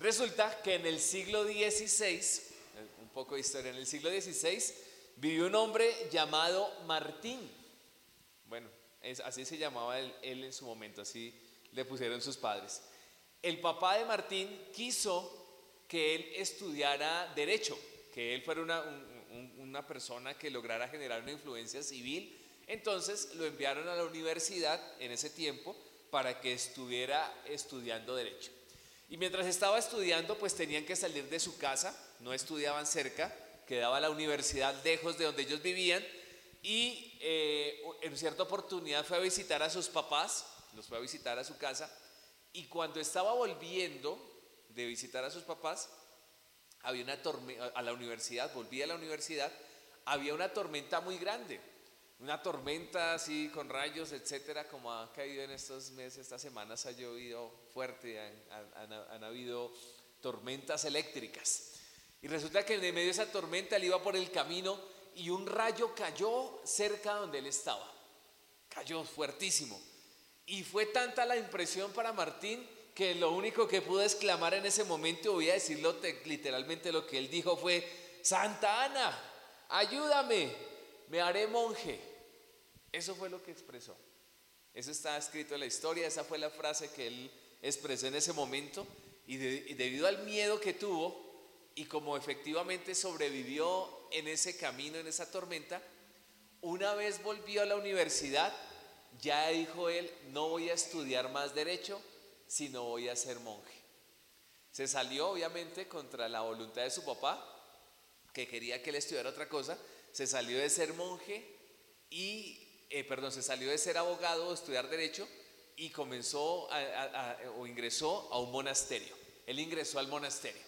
Resulta que en el siglo XVI, un poco de historia, en el siglo XVI vivió un hombre llamado Martín. Bueno, así se llamaba él, en su momento, así le pusieron sus padres. El papá de Martín quiso que él estudiara derecho, que él fuera una, una persona que lograra generar una influencia civil. Entonces lo enviaron a la universidad en ese tiempo para que estuviera estudiando derecho. Y mientras estaba estudiando, pues tenían que salir de su casa, no estudiaban cerca, quedaba la universidad lejos de donde ellos vivían y eh, en cierta oportunidad fue a visitar a sus papás, los fue a visitar a su casa y cuando estaba volviendo de visitar a sus papás, había una tormenta, a la universidad, volvía a la universidad, había una tormenta muy grande una tormenta así con rayos, etcétera, como ha caído en estos meses, estas semanas ha llovido fuerte, han, habido tormentas eléctricas. Y resulta que en medio de esa tormenta él iba por el camino y un rayo cayó cerca donde él estaba. Cayó fuertísimo. Y fue tanta la impresión para Martín que lo único que pudo exclamar en ese momento, voy a decirlo literalmente lo que él dijo fue, Santa Ana, ayúdame, me haré monje. Eso fue lo que expresó. Eso está escrito en la historia, esa fue la frase que él expresó en ese momento y, debido al miedo que tuvo y como efectivamente sobrevivió en ese camino, en esa tormenta, una vez volvió a la universidad, ya dijo él, no voy a estudiar más derecho, sino voy a ser monje. Se salió obviamente contra la voluntad de su papá, que quería que él estudiara otra cosa, se salió de ser monje y, eh, perdón, se salió de ser abogado, estudiar derecho y comenzó o ingresó a un monasterio. Él ingresó al monasterio.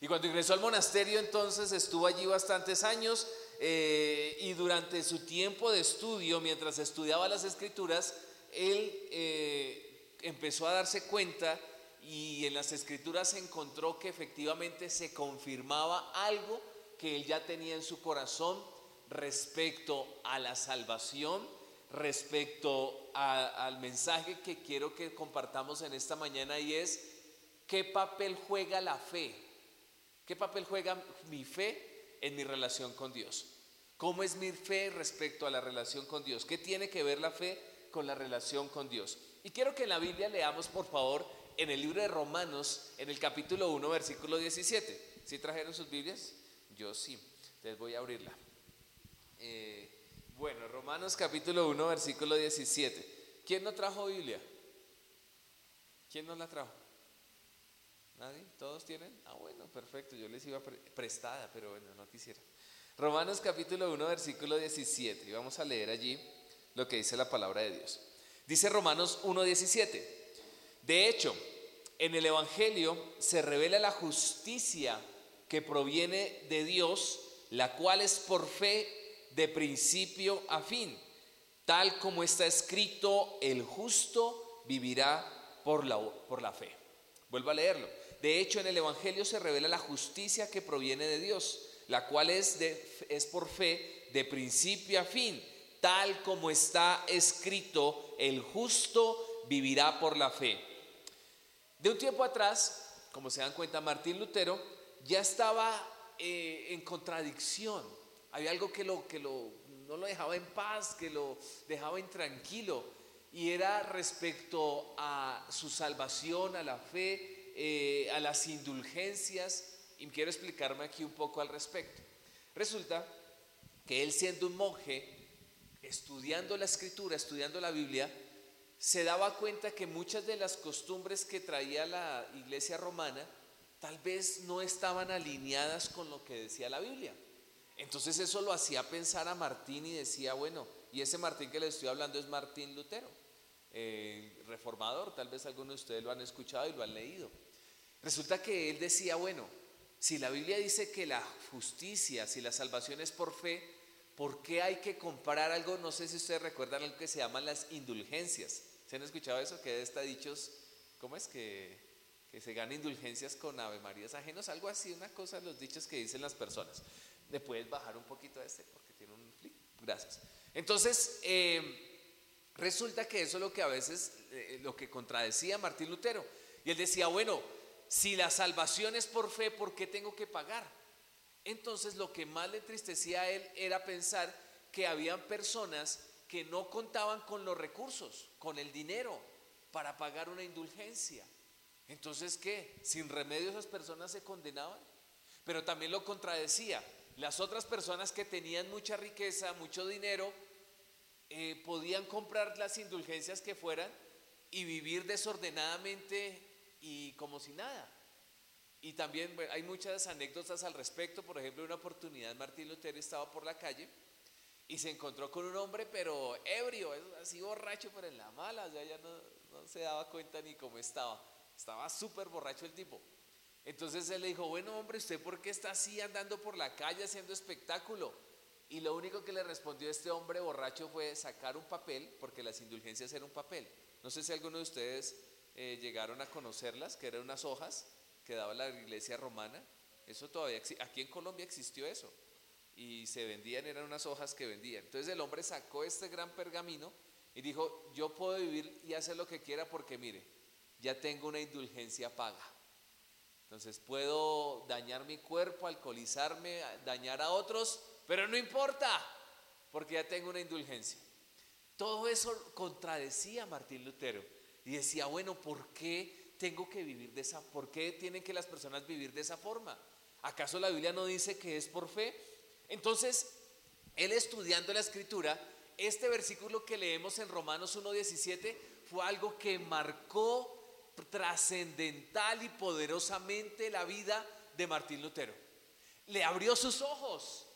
Y cuando ingresó al monasterio entonces estuvo allí bastantes años eh, y durante su tiempo de estudio, mientras estudiaba las escrituras, él eh, empezó a darse cuenta y en las escrituras encontró que efectivamente se confirmaba algo que él ya tenía en su corazón respecto a la salvación, respecto al mensaje que quiero que compartamos en esta mañana y es qué papel juega la fe, qué papel juega mi fe en mi relación con Dios. ¿Cómo es mi fe respecto a la relación con Dios? ¿Qué tiene que ver la fe con la relación con Dios? Y quiero que en la Biblia leamos, por favor, en el libro de Romanos, en el capítulo 1, versículo 17. ¿Sí trajeron sus Biblias? Yo sí. Les voy a abrirla. Eh, bueno, Romanos capítulo 1, versículo 17. ¿Quién no trajo Biblia? ¿Quién no la trajo? ¿Nadie? ¿Todos tienen? Ah, bueno, perfecto. Yo les iba prestada, pero bueno, no quisiera. Romanos capítulo 1, versículo 17. Y vamos a leer allí lo que dice la palabra de Dios. Dice Romanos 1, 17. De hecho, en el Evangelio se revela la justicia que proviene de Dios, la cual es por fe de principio a fin, tal como está escrito, el justo vivirá por la, por la fe. Vuelvo a leerlo. De hecho, en el Evangelio se revela la justicia que proviene de Dios, la cual es, de, es por fe de principio a fin, tal como está escrito, el justo vivirá por la fe. De un tiempo atrás, como se dan cuenta, Martín Lutero ya estaba eh, en contradicción había algo que, lo, que lo, no lo dejaba en paz, que lo dejaba intranquilo. Y era respecto a su salvación, a la fe, eh, a las indulgencias. Y quiero explicarme aquí un poco al respecto. Resulta que él siendo un monje, estudiando la escritura, estudiando la Biblia, se daba cuenta que muchas de las costumbres que traía la iglesia romana tal vez no estaban alineadas con lo que decía la Biblia. Entonces eso lo hacía pensar a Martín y decía, bueno, y ese Martín que le estoy hablando es Martín Lutero, eh, reformador, tal vez algunos de ustedes lo han escuchado y lo han leído. Resulta que él decía, bueno, si la Biblia dice que la justicia, si la salvación es por fe, ¿por qué hay que comparar algo? No sé si ustedes recuerdan algo que se llaman las indulgencias. ¿Se han escuchado eso? Que está dichos, ¿cómo es que, se gana indulgencias con Ave Marías ajenos? Algo así, una cosa, los dichos que dicen las personas. ¿Le puedes bajar un poquito a este? Porque tiene un flick. Gracias. Entonces, eh, resulta que eso es lo que a veces, eh, lo que contradecía Martín Lutero. Y él decía, bueno, si la salvación es por fe, ¿por qué tengo que pagar? Entonces lo que más le entristecía a él era pensar que habían personas que no contaban con los recursos, con el dinero para pagar una indulgencia. Entonces, ¿qué? ¿Sin remedio esas personas se condenaban? Pero también lo contradecía. Las otras personas que tenían mucha riqueza, mucho dinero, eh, podían comprar las indulgencias que fueran y vivir desordenadamente y como si nada. Y también hay muchas anécdotas al respecto. Por ejemplo, una oportunidad Martín Lutero estaba por la calle y se encontró con un hombre, pero ebrio, así borracho, pero en la mala, ya, ya no, no se daba cuenta ni cómo estaba. Estaba súper borracho el tipo. Entonces él le dijo, bueno hombre, ¿usted por qué está así andando por la calle haciendo espectáculo? Y lo único que le respondió este hombre borracho fue sacar un papel, porque las indulgencias eran un papel. No sé si alguno de ustedes eh, llegaron a conocerlas, que eran unas hojas que daba la iglesia romana. Eso todavía, aquí en Colombia existió eso. Y se vendían, eran unas hojas que vendían. Entonces el hombre sacó este gran pergamino y dijo, yo puedo vivir y hacer lo que quiera porque mire, ya tengo una indulgencia paga. Entonces puedo dañar mi cuerpo, alcoholizarme, dañar a otros, pero no importa, porque ya tengo una indulgencia. Todo eso contradecía a Martín Lutero y decía, bueno, ¿por qué tengo que vivir de esa, por qué tienen que las personas vivir de esa forma? ¿Acaso la Biblia no dice que es por fe? Entonces, él estudiando la escritura, este versículo que leemos en Romanos 1.17 fue algo que marcó trascendental y poderosamente la vida de Martín Lutero. Le abrió sus ojos.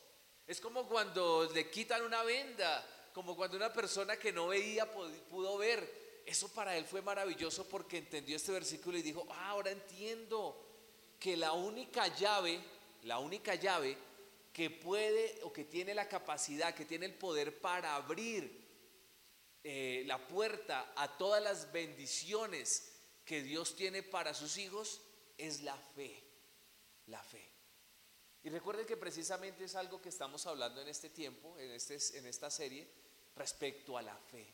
Es como cuando le quitan una venda, como cuando una persona que no veía pudo ver. Eso para él fue maravilloso porque entendió este versículo y dijo, ah, ahora entiendo que la única llave, la única llave que puede o que tiene la capacidad, que tiene el poder para abrir eh, la puerta a todas las bendiciones que Dios tiene para sus hijos es la fe, la fe. Y recuerden que precisamente es algo que estamos hablando en este tiempo, en, este, en esta serie, respecto a la fe.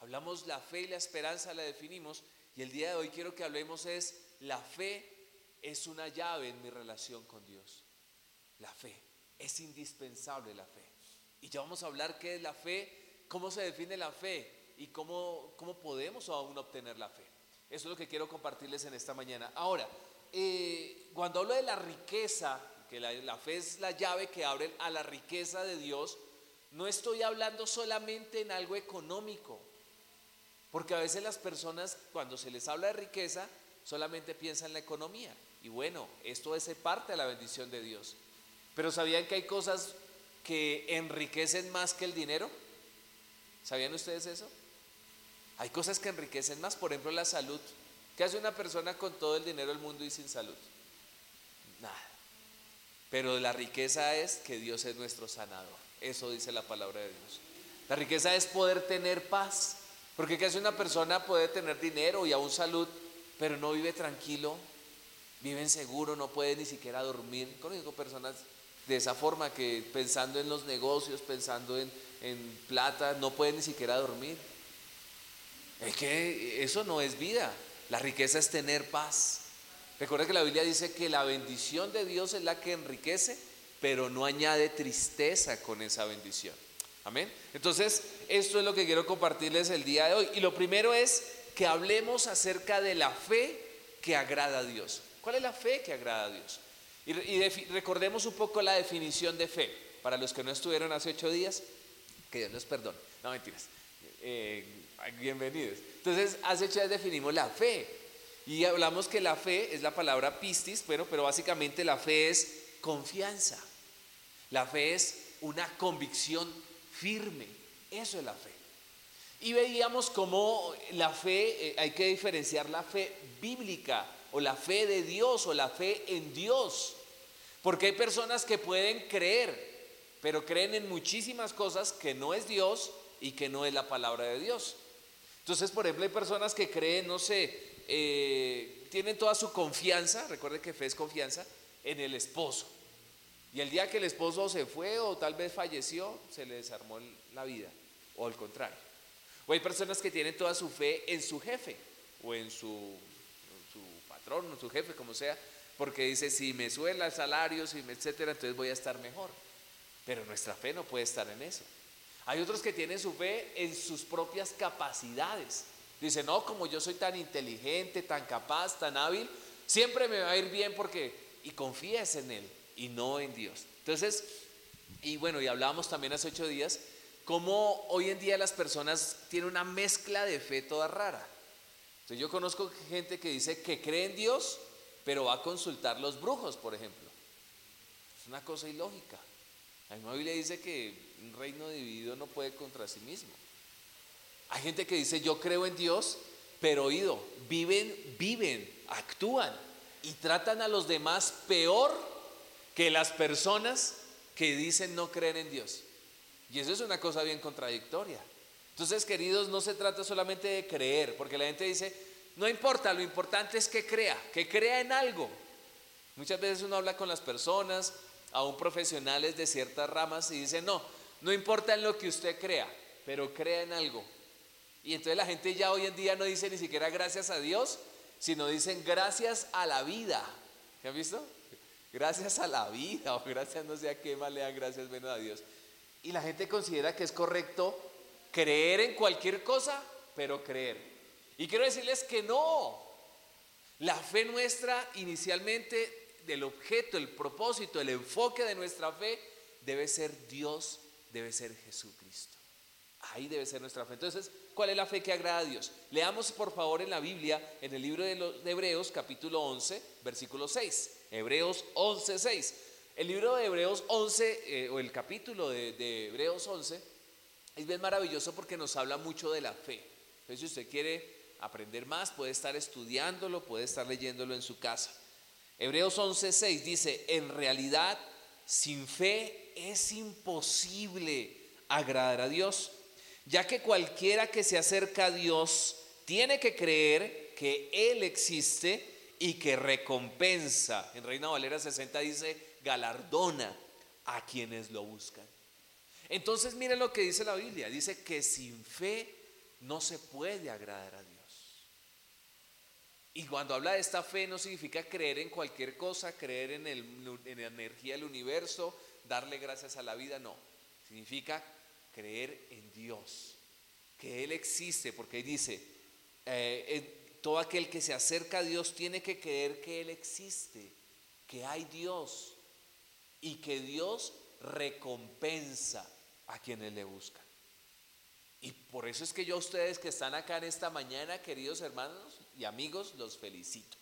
Hablamos la fe y la esperanza, la definimos, y el día de hoy quiero que hablemos es, la fe es una llave en mi relación con Dios. La fe, es indispensable la fe. Y ya vamos a hablar qué es la fe, cómo se define la fe y cómo, cómo podemos aún obtener la fe. Eso es lo que quiero compartirles en esta mañana. Ahora, eh, cuando hablo de la riqueza, que la, fe es la llave que abre a la riqueza de Dios, no estoy hablando solamente en algo económico, porque a veces las personas cuando se les habla de riqueza solamente piensan en la economía. Y bueno, esto es parte de la bendición de Dios. Pero ¿sabían que hay cosas que enriquecen más que el dinero? ¿Sabían ustedes eso? Hay cosas que enriquecen más, por ejemplo la salud. ¿Qué hace una persona con todo el dinero del mundo y sin salud? Nada. Pero la riqueza es que Dios es nuestro sanador. Eso dice la palabra de Dios. La riqueza es poder tener paz. Porque ¿qué hace una persona? Puede tener dinero y aún salud, pero no vive tranquilo, vive inseguro, no puede ni siquiera dormir. Conozco personas de esa forma que pensando en los negocios, pensando en, en plata, no pueden ni siquiera dormir. Es que eso no es vida. La riqueza es tener paz. Recuerda que la Biblia dice que la bendición de Dios es la que enriquece, pero no añade tristeza con esa bendición. Amén. Entonces, esto es lo que quiero compartirles el día de hoy. Y lo primero es que hablemos acerca de la fe que agrada a Dios. ¿Cuál es la fe que agrada a Dios? Y, recordemos un poco la definición de fe. Para los que no estuvieron hace ocho días, que Dios les perdone. No mentiras. Eh, bienvenidos. Entonces, hace ocho días definimos la fe. Y hablamos que la fe es la palabra pistis, bueno, pero básicamente la fe es confianza. La fe es una convicción firme. Eso es la fe. Y veíamos cómo la fe, eh, hay que diferenciar la fe bíblica o la fe de Dios o la fe en Dios. Porque hay personas que pueden creer, pero creen en muchísimas cosas que no es Dios y que no es la palabra de Dios. Entonces, por ejemplo, hay personas que creen, no sé, eh, tienen toda su confianza, recuerde que fe es confianza, en el esposo. Y el día que el esposo se fue o tal vez falleció, se le desarmó la vida, o al contrario. O hay personas que tienen toda su fe en su jefe o en su, patrón o su jefe, como sea, porque dice, si me suela el salario, si me, etcétera, entonces voy a estar mejor. Pero nuestra fe no puede estar en eso. Hay otros que tienen su fe en sus propias capacidades. Dice, no, como yo soy tan inteligente, tan capaz, tan hábil, siempre me va a ir bien porque, y confías en Él y no en Dios. Entonces, y bueno, y hablábamos también hace ocho días, cómo hoy en día las personas tienen una mezcla de fe toda rara. Entonces yo conozco gente que dice que cree en Dios, pero va a consultar los brujos, por ejemplo. Es una cosa ilógica. La Biblia dice que un reino dividido no puede contra sí mismo. Hay gente que dice, yo creo en Dios, pero oído, viven, viven, actúan y tratan a los demás peor que las personas que dicen no creer en Dios. Y eso es una cosa bien contradictoria. Entonces, queridos, no se trata solamente de creer, porque la gente dice, no importa, lo importante es que crea, que crea en algo. Muchas veces uno habla con las personas, aún profesionales de ciertas ramas, y dice, no, no importa en lo que usted crea, pero crea en algo. Y entonces la gente ya hoy en día no dice ni siquiera gracias a Dios, sino dicen gracias a la vida. ¿Me han visto? Gracias a la vida, o gracias no sé a qué más le dan gracias menos a Dios. Y la gente considera que es correcto creer en cualquier cosa, pero creer. Y quiero decirles que no. La fe nuestra inicialmente del objeto, el propósito, el enfoque de nuestra fe debe ser Dios, debe ser Jesucristo. Ahí debe ser nuestra fe. Entonces, ¿cuál es la fe que agrada a Dios? Leamos por favor en la Biblia, en el libro de, los, Hebreos, capítulo 11, versículo 6. Hebreos 11, 6. El libro de Hebreos 11, eh, o el capítulo de, Hebreos 11, es bien maravilloso porque nos habla mucho de la fe. Entonces, si usted quiere aprender más, puede estar estudiándolo, puede estar leyéndolo en su casa. Hebreos 11:6 dice, en realidad sin fe es imposible agradar a Dios, ya que cualquiera que se acerca a Dios tiene que creer que Él existe y que recompensa. En Reina Valera 60 dice, galardona a quienes lo buscan. Entonces miren lo que dice la Biblia, dice que sin fe no se puede agradar a. Y cuando habla de esta fe no significa creer en cualquier cosa, creer en, la energía del universo, darle gracias a la vida, no. Significa creer en Dios, que Él existe, porque dice, eh, todo aquel que se acerca a Dios tiene que creer que Él existe, que hay Dios y que Dios recompensa a quienes le buscan. Y por eso es que yo a ustedes que están acá en esta mañana, queridos hermanos, y amigos, los felicito.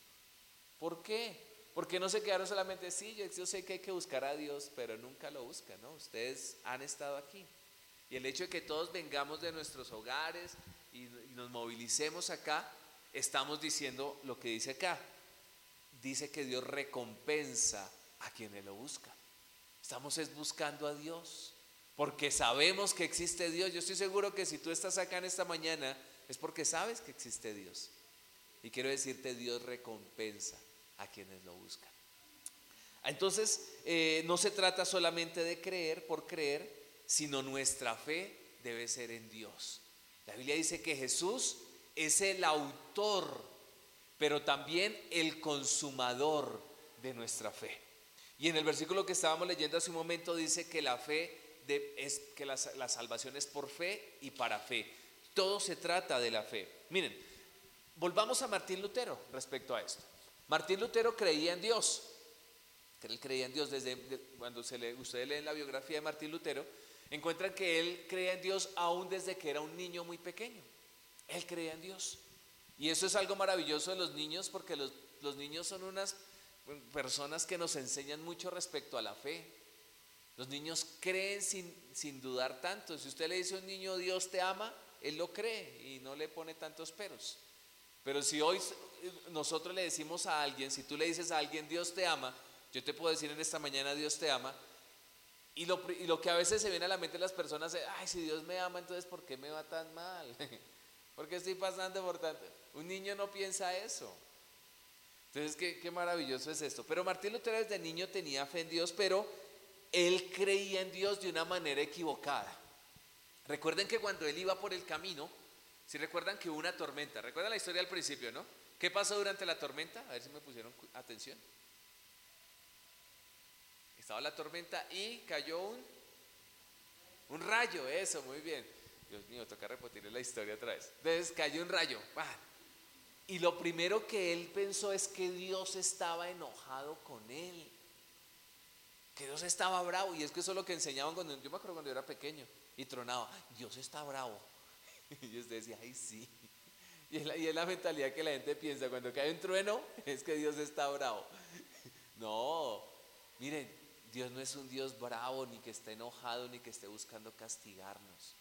¿Por qué? Porque no se quedaron solamente, sí, yo, sé que hay que buscar a Dios, pero nunca lo buscan, ¿no? Ustedes han estado aquí. Y el hecho de que todos vengamos de nuestros hogares y, nos movilicemos acá, estamos diciendo lo que dice acá. Dice que Dios recompensa a quienes lo buscan. Estamos es buscando a Dios, porque sabemos que existe Dios. Yo estoy seguro que si tú estás acá en esta mañana, es porque sabes que existe Dios. Y quiero decirte, Dios recompensa a quienes lo buscan. Entonces, eh, no se trata solamente de creer por creer, sino nuestra fe debe ser en Dios. La Biblia dice que Jesús es el autor, pero también el consumador de nuestra fe. Y en el versículo que estábamos leyendo hace un momento dice que la fe es que la salvación es por fe y para fe. Todo se trata de la fe. Miren, Volvamos a Martín Lutero respecto a esto. Martín Lutero creía en Dios. Él creía en Dios desde cuando se le, ustedes leen la biografía de Martín Lutero, encuentran que él creía en Dios aún desde que era un niño muy pequeño. Él creía en Dios. Y eso es algo maravilloso de los niños porque los, los niños son unas personas que nos enseñan mucho respecto a la fe. Los niños creen sin, sin dudar tanto. Si usted le dice a un niño Dios te ama, él lo cree y no le pone tantos peros. Pero si hoy nosotros le decimos a alguien, si tú le dices a alguien Dios te ama, yo te puedo decir en esta mañana Dios te ama, y lo, y lo que a veces se viene a la mente de las personas es, ay, si Dios me ama, entonces ¿por qué me va tan mal? ¿Por qué estoy pasando por tanto? Un niño no piensa eso. Entonces, qué, qué maravilloso es esto. Pero Martín Lutero desde niño tenía fe en Dios, pero él creía en Dios de una manera equivocada. Recuerden que cuando él iba por el camino, si recuerdan que una tormenta, recuerdan la historia al principio, ¿no? ¿Qué pasó durante la tormenta? A ver si me pusieron atención. Estaba la tormenta y cayó un, un rayo, eso, muy bien. Dios mío, toca repetir la historia otra vez. Entonces cayó un rayo. Y lo primero que él pensó es que Dios estaba enojado con él. Que Dios estaba bravo. Y es que eso es lo que enseñaban cuando yo me acuerdo cuando yo era pequeño y tronaba. Dios está bravo. Y yo decía, ay, sí. Y es, la, y es la mentalidad que la gente piensa. Cuando cae un trueno, es que Dios está bravo. No, miren, Dios no es un Dios bravo, ni que esté enojado, ni que esté buscando castigarnos.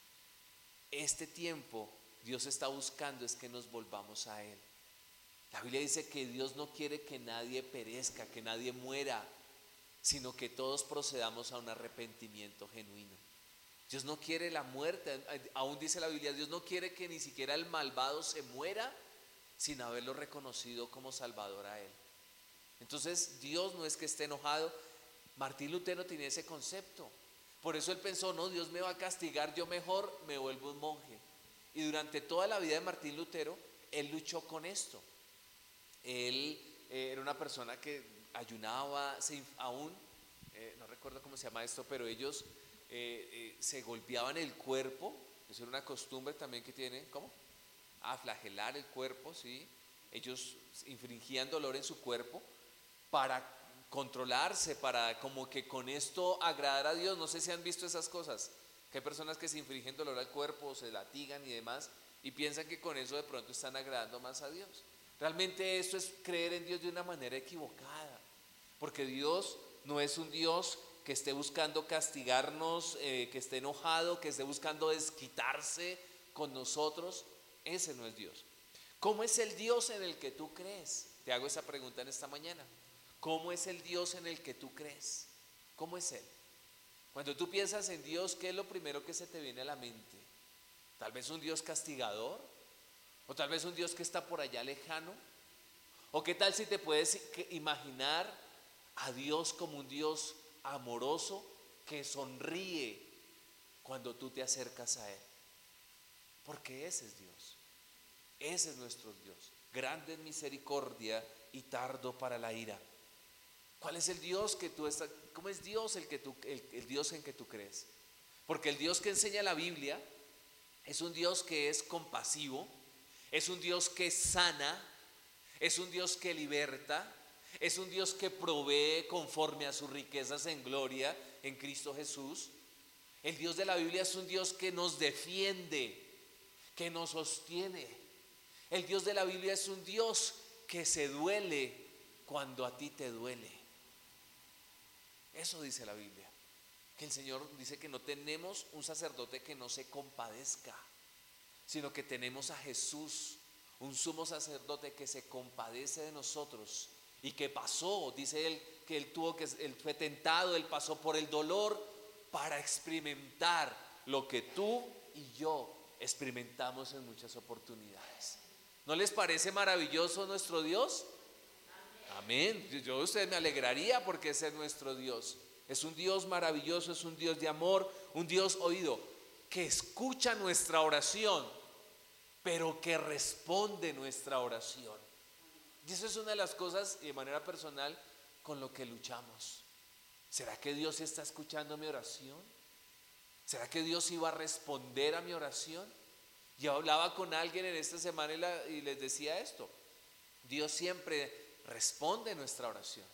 Este tiempo Dios está buscando es que nos volvamos a Él. La Biblia dice que Dios no quiere que nadie perezca, que nadie muera, sino que todos procedamos a un arrepentimiento genuino. Dios no quiere la muerte, aún dice la Biblia, Dios no quiere que ni siquiera el malvado se muera sin haberlo reconocido como Salvador a Él. Entonces Dios no es que esté enojado, Martín Lutero tenía ese concepto. Por eso él pensó, no, Dios me va a castigar, yo mejor me vuelvo un monje. Y durante toda la vida de Martín Lutero, él luchó con esto. Él eh, era una persona que ayunaba, aún, eh, no recuerdo cómo se llama esto, pero ellos eh, se golpeaban el cuerpo, eso era una costumbre también que tienen, ¿cómo? A flagelar el cuerpo, ¿sí? Ellos infringían dolor en su cuerpo para controlarse, para como que con esto agradar a Dios. No sé si han visto esas cosas, que hay personas que se infringen dolor al cuerpo, se latigan y demás, y piensan que con eso de pronto están agradando más a Dios. Realmente esto es creer en Dios de una manera equivocada, porque Dios no es un Dios que esté buscando castigarnos, eh, que esté enojado, que esté buscando desquitarse con nosotros. Ese no es Dios. ¿Cómo es el Dios en el que tú crees? Te hago esa pregunta en esta mañana. ¿Cómo es el Dios en el que tú crees? ¿Cómo es Él? Cuando tú piensas en Dios, ¿qué es lo primero que se te viene a la mente? Tal vez un Dios castigador, o tal vez un Dios que está por allá lejano, o qué tal si te puedes imaginar a Dios como un Dios amoroso que sonríe cuando tú te acercas a Él. Porque ese es Dios. Ese es nuestro Dios. Grande en misericordia y tardo para la ira. ¿Cuál es el Dios que tú estás? ¿Cómo es Dios el, que tú, el, Dios en que tú crees? Porque el Dios que enseña la Biblia es un Dios que es compasivo, es un Dios que sana, es un Dios que liberta, es un Dios que provee conforme a sus riquezas en gloria en Cristo Jesús. El Dios de la Biblia es un Dios que nos defiende, que nos sostiene. El Dios de la Biblia es un Dios que se duele cuando a ti te duele. Eso dice la Biblia. Que el Señor dice que no tenemos un sacerdote que no se compadezca, sino que tenemos a Jesús, un sumo sacerdote que se compadece de nosotros y que pasó, dice él, que él tuvo que, él fue tentado, él pasó por el dolor para experimentar lo que tú y yo experimentamos en muchas oportunidades. ¿No les parece maravilloso nuestro Dios? Amén. Yo usted me alegraría porque ese es nuestro Dios. Es un Dios maravilloso, es un Dios de amor, un Dios oído, que escucha nuestra oración, pero que responde nuestra oración. Y eso es una de las cosas, de manera personal, con lo que luchamos. ¿Será que Dios está escuchando mi oración? ¿Será que Dios iba a responder a mi oración? Yo hablaba con alguien en esta semana y, y les decía esto. Dios siempre responde nuestra oración.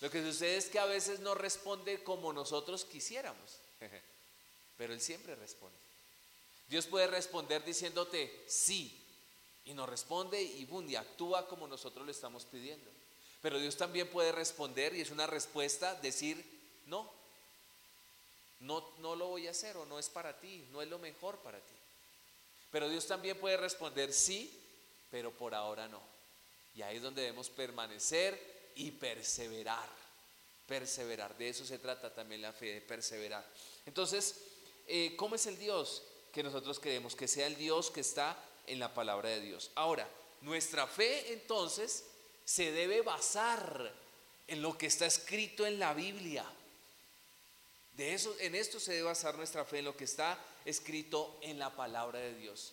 Lo que sucede es que a veces no responde como nosotros quisiéramos, pero Él siempre responde. Dios puede responder diciéndote sí y nos responde y, y actúa como nosotros le estamos pidiendo. Pero Dios también puede responder y es una respuesta decir no, no, no lo voy a hacer o no es para ti, no es lo mejor para ti. Pero Dios también puede responder sí, pero por ahora no. Y ahí es donde debemos permanecer y perseverar. Perseverar. De eso se trata también la fe, de perseverar. Entonces, eh, ¿cómo es el Dios que nosotros queremos? Que sea el Dios que está en la palabra de Dios. Ahora, nuestra fe entonces se debe basar en lo que está escrito en la Biblia. De eso, en esto se debe basar nuestra fe, en lo que está escrito en la palabra de Dios.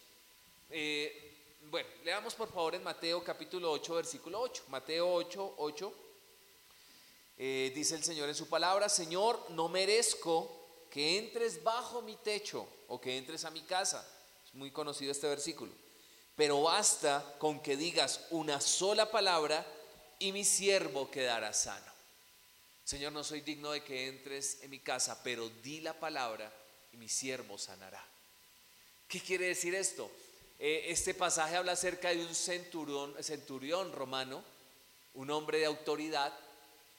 Eh, bueno, leamos por favor en Mateo capítulo 8, versículo 8. Mateo 8, 8. Eh, dice el Señor en su palabra, Señor, no merezco que entres bajo mi techo o que entres a mi casa. Muy conocido este versículo. Pero basta con que digas una sola palabra y mi siervo quedará sano. Señor, no soy digno de que entres en mi casa, pero di la palabra y mi siervo sanará. ¿Qué quiere decir esto? Eh, este pasaje habla acerca de un centurión, centurión romano, un hombre de autoridad,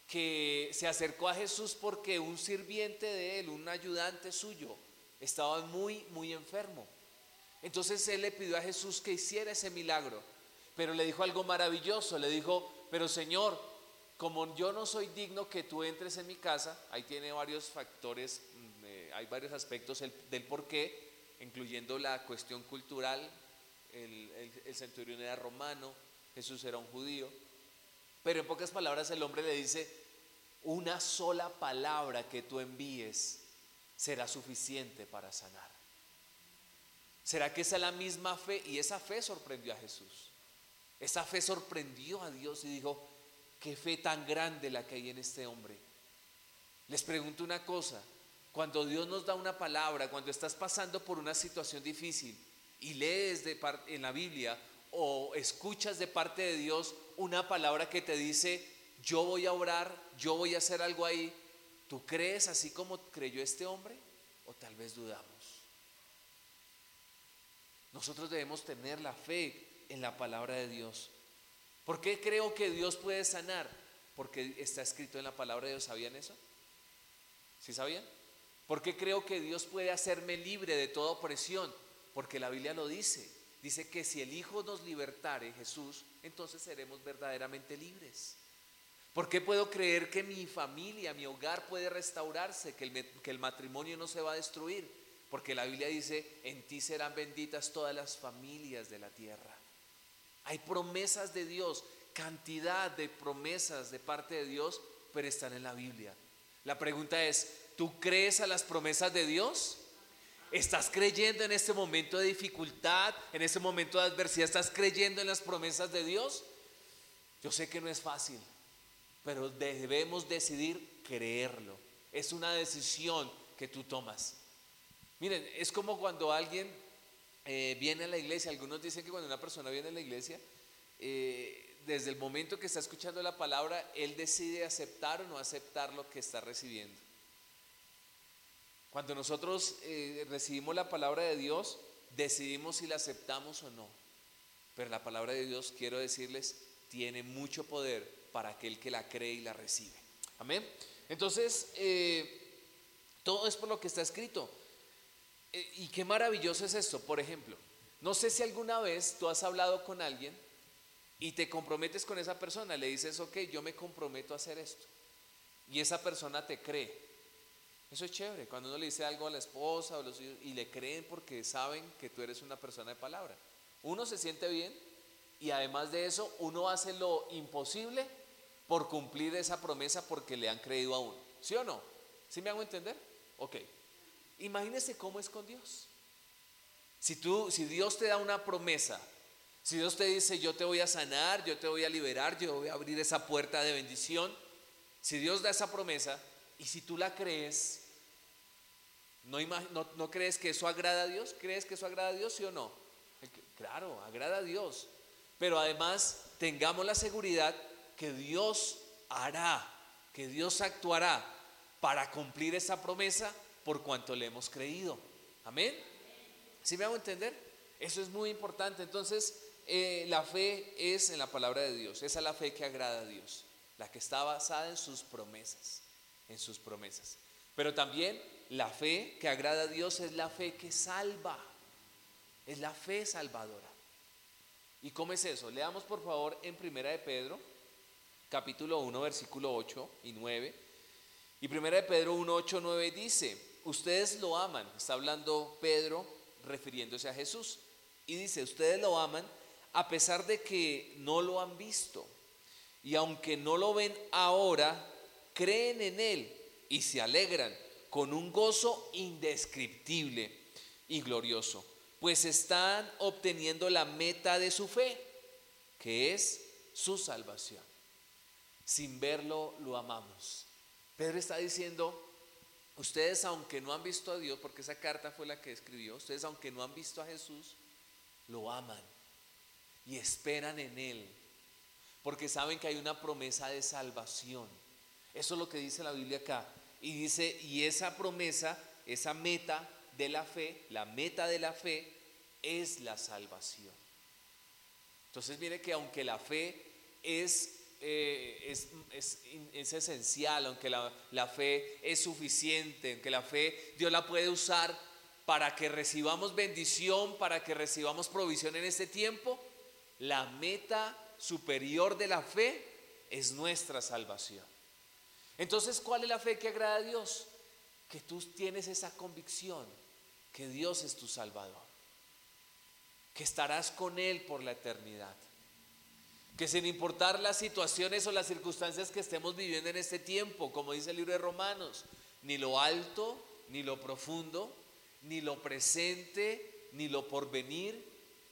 que se acercó a Jesús porque un sirviente de él, un ayudante suyo, estaba muy, muy enfermo. Entonces él le pidió a Jesús que hiciera ese milagro, pero le dijo algo maravilloso, le dijo, pero Señor, como yo no soy digno que tú entres en mi casa, ahí tiene varios factores, mm, eh, hay varios aspectos del por qué, incluyendo la cuestión cultural, el, centurión era romano, Jesús era un judío. Pero en pocas palabras el hombre le dice, una sola palabra que tú envíes será suficiente para sanar. ¿Será que esa es la misma fe? Y esa fe sorprendió a Jesús. Esa fe sorprendió a Dios y dijo, qué fe tan grande la que hay en este hombre. Les pregunto una cosa, cuando Dios nos da una palabra, cuando estás pasando por una situación difícil, y lees en la Biblia o escuchas de parte de Dios una palabra que te dice, yo voy a orar, yo voy a hacer algo ahí, ¿tú crees así como creyó este hombre? ¿O tal vez dudamos? Nosotros debemos tener la fe en la palabra de Dios. ¿Por qué creo que Dios puede sanar? Porque está escrito en la palabra de Dios. ¿Sabían eso? ¿Sí sabían? ¿Por qué creo que Dios puede hacerme libre de toda opresión? Porque la Biblia lo dice. Dice que si el Hijo nos libertare, Jesús, entonces seremos verdaderamente libres. ¿Por qué puedo creer que mi familia, mi hogar puede restaurarse, que el, que el matrimonio no se va a destruir? Porque la Biblia dice, en ti serán benditas todas las familias de la tierra. Hay promesas de Dios, cantidad de promesas de parte de Dios, pero están en la Biblia. La pregunta es, ¿tú crees a las promesas de Dios? ¿Estás creyendo en este momento de dificultad, en este momento de adversidad? ¿Estás creyendo en las promesas de Dios? Yo sé que no es fácil, pero debemos decidir creerlo. Es una decisión que tú tomas. Miren, es como cuando alguien eh, viene a la iglesia, algunos dicen que cuando una persona viene a la iglesia, eh, desde el momento que está escuchando la palabra, él decide aceptar o no aceptar lo que está recibiendo. Cuando nosotros eh, recibimos la palabra de Dios, decidimos si la aceptamos o no. Pero la palabra de Dios, quiero decirles, tiene mucho poder para aquel que la cree y la recibe. Amén. Entonces, todo es por lo que está escrito. Eh, y qué maravilloso es esto. Por ejemplo, no sé si alguna vez tú has hablado con alguien y te comprometes con esa persona, le dices, ok, yo me comprometo a hacer esto. Y esa persona te cree. Eso es chévere, cuando uno le dice algo a la esposa o los hijos y le creen porque saben que tú eres una persona de palabra. Uno se siente bien y además de eso uno hace lo imposible por cumplir esa promesa porque le han creído a uno. ¿Sí o no? ¿Sí me hago entender? Ok. Imagínese cómo es con Dios. Si tú, si Dios te da una promesa, si Dios te dice yo te voy a sanar, yo te voy a liberar, yo voy a abrir esa puerta de bendición, si Dios da esa promesa y si tú la crees, ¿No, crees que eso agrada a Dios? ¿Crees que eso agrada a Dios, sí o no? Claro, agrada a Dios. Pero además tengamos la seguridad que Dios hará, que Dios actuará para cumplir esa promesa por cuanto le hemos creído. Amén. ¿Sí me hago entender? Eso es muy importante. Entonces, eh, la fe es en la palabra de Dios. Esa es la fe que agrada a Dios. La que está basada en sus promesas. En sus promesas. Pero también la fe que agrada a Dios es la fe que salva. Es la fe salvadora. ¿Y cómo es eso? Leamos por favor en Primera de Pedro, capítulo 1, versículo 8 y 9. Y Primera de Pedro 1, 8, 9 dice, ustedes lo aman. Está hablando Pedro refiriéndose a Jesús. Y dice, ustedes lo aman a pesar de que no lo han visto. Y aunque no lo ven ahora, creen en Él y se alegran con un gozo indescriptible y glorioso, pues están obteniendo la meta de su fe, que es su salvación. Sin verlo, lo amamos. Pedro está diciendo, ustedes aunque no han visto a Dios, porque esa carta fue la que escribió, ustedes aunque no han visto a Jesús, lo aman y esperan en Él, porque saben que hay una promesa de salvación. Eso es lo que dice la Biblia acá. Y dice, y esa promesa, esa meta de la fe, la meta de la fe es la salvación. Entonces mire que aunque la fe es eh, es, es, esencial, aunque la, la, fe es suficiente, aunque la fe Dios la puede usar para que recibamos bendición, para que recibamos provisión en este tiempo, la meta superior de la fe es nuestra salvación. Entonces, ¿cuál es la fe que agrada a Dios? Que tú tienes esa convicción que Dios es tu Salvador, que estarás con Él por la eternidad que sin importar las situaciones o las circunstancias que estemos viviendo en este tiempo, como dice el libro de Romanos, ni lo alto, ni lo profundo, ni lo presente, ni lo porvenir,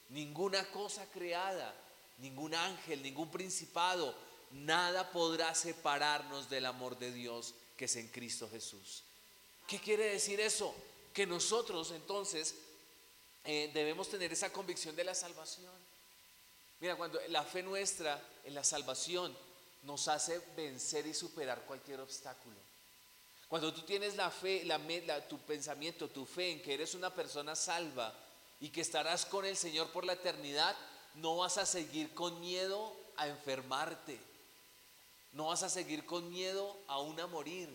ninguna cosa creada, ningún ángel, ningún principado, nada podrá separarnos del amor de Dios que es en Cristo Jesús. ¿Qué quiere decir eso? Que nosotros entonces eh, debemos tener esa convicción de la salvación. Mira, cuando la fe nuestra en la salvación nos hace vencer y superar cualquier obstáculo. Cuando tú tienes la fe, la, tu pensamiento, tu fe en que eres una persona salva y que estarás con el Señor por la eternidad, no vas a seguir con miedo a enfermarte. No vas a seguir con miedo aún a morir.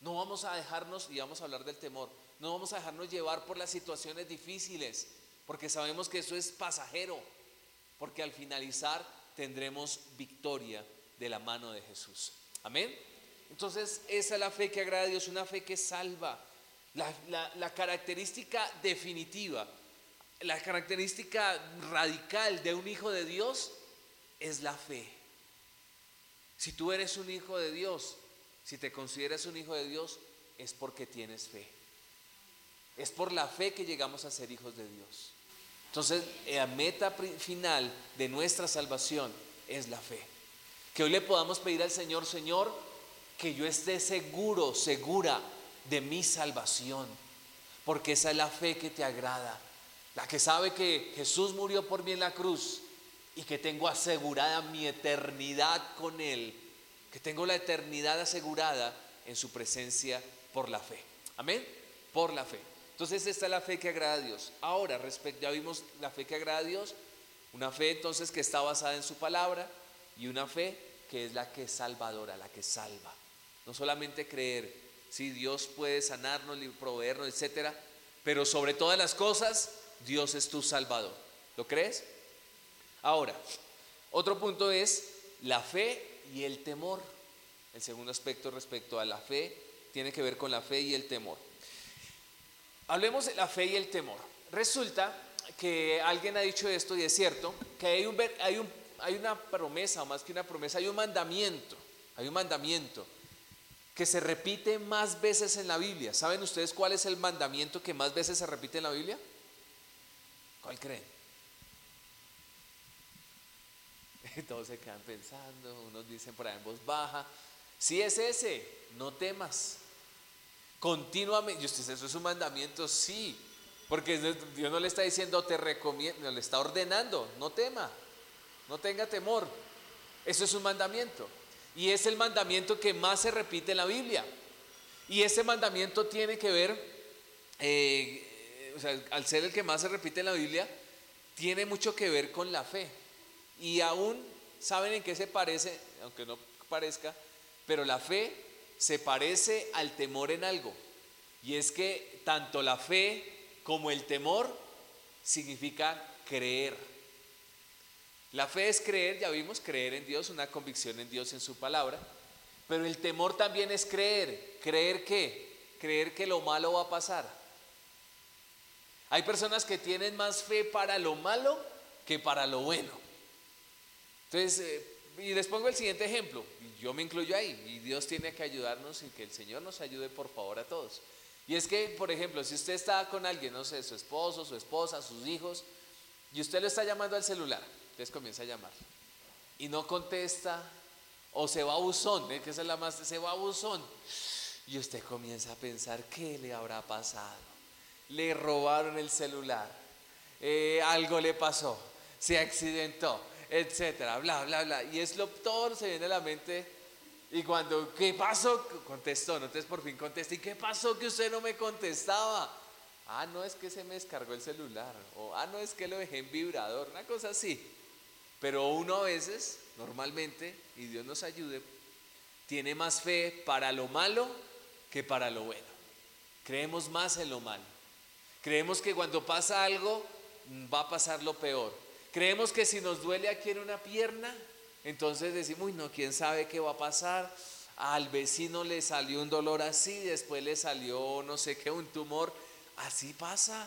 No vamos a dejarnos, y vamos a hablar del temor, no vamos a dejarnos llevar por las situaciones difíciles, porque sabemos que eso es pasajero porque al finalizar tendremos victoria de la mano de Jesús. Amén. Entonces, esa es la fe que agrada a Dios, una fe que salva. La, característica definitiva, la característica radical de un hijo de Dios es la fe. Si tú eres un hijo de Dios, si te consideras un hijo de Dios, es porque tienes fe. Es por la fe que llegamos a ser hijos de Dios. Entonces, la meta final de nuestra salvación es la fe. Que hoy le podamos pedir al Señor, Señor, que yo esté seguro, segura de mi salvación. Porque esa es la fe que te agrada. La que sabe que Jesús murió por mí en la cruz y que tengo asegurada mi eternidad con Él. Que tengo la eternidad asegurada en su presencia por la fe. Amén. Por la fe. Entonces esta es la fe que agrada a Dios. Ahora, ya vimos la fe que agrada a Dios, una fe entonces que está basada en su palabra y una fe que es la que es salvadora, la que salva. No solamente creer, si Dios puede sanarnos, proveernos, etcétera, pero sobre todas las cosas, Dios es tu salvador. ¿Lo crees? Ahora, otro punto es la fe y el temor. El segundo aspecto respecto a la fe tiene que ver con la fe y el temor. Hablemos de la fe y el temor. Resulta que alguien ha dicho esto y es cierto, que hay, un, hay, un, hay una promesa, o más que una promesa, hay un mandamiento, hay un mandamiento que se repite más veces en la Biblia. ¿Saben ustedes cuál es el mandamiento que más veces se repite en la Biblia? ¿Cuál creen? Todos se quedan pensando, unos dicen por ahí en voz baja, si es ese, no temas. Continuamente, y usted eso es un mandamiento, sí, porque Dios no le está diciendo te recomiendo, le está ordenando, no tema, no tenga temor. Eso es un mandamiento. Y es el mandamiento que más se repite en la Biblia. Y ese mandamiento tiene que ver, eh, o sea, al ser el que más se repite en la Biblia, tiene mucho que ver con la fe. Y aún, ¿saben en qué se parece? Aunque no parezca, pero la fe se parece al temor en algo. Y es que tanto la fe como el temor significa creer. La fe es creer, ya vimos, creer en Dios, una convicción en Dios, en su palabra. Pero el temor también es creer. ¿Creer qué? Creer que lo malo va a pasar. Hay personas que tienen más fe para lo malo que para lo bueno. Entonces, eh, y les pongo el siguiente ejemplo, yo me incluyo ahí, y Dios tiene que ayudarnos y que el Señor nos ayude por favor a todos. Y es que, por ejemplo, si usted está con alguien, no sé, su esposo, su esposa, sus hijos, y usted lo está llamando al celular, entonces comienza a llamar, y no contesta, o se va a buzón, ¿eh? que es la más, se va a buzón, y usted comienza a pensar, ¿qué le habrá pasado? Le robaron el celular, eh, algo le pasó, se accidentó, etcétera, bla, bla, bla. Y es lo, todo se viene a la mente. Y cuando, ¿qué pasó? Contestó, ¿no? entonces por fin contesta. ¿Y qué pasó que usted no me contestaba? Ah, no es que se me descargó el celular. O, ah, no es que lo dejé en vibrador. Una cosa así. Pero uno a veces, normalmente, y Dios nos ayude, tiene más fe para lo malo que para lo bueno. Creemos más en lo malo. Creemos que cuando pasa algo, va a pasar lo peor. Creemos que si nos duele aquí en una pierna, entonces decimos, uy, no, quién sabe qué va a pasar. Al vecino le salió un dolor así, después le salió no sé qué, un tumor. Así pasa.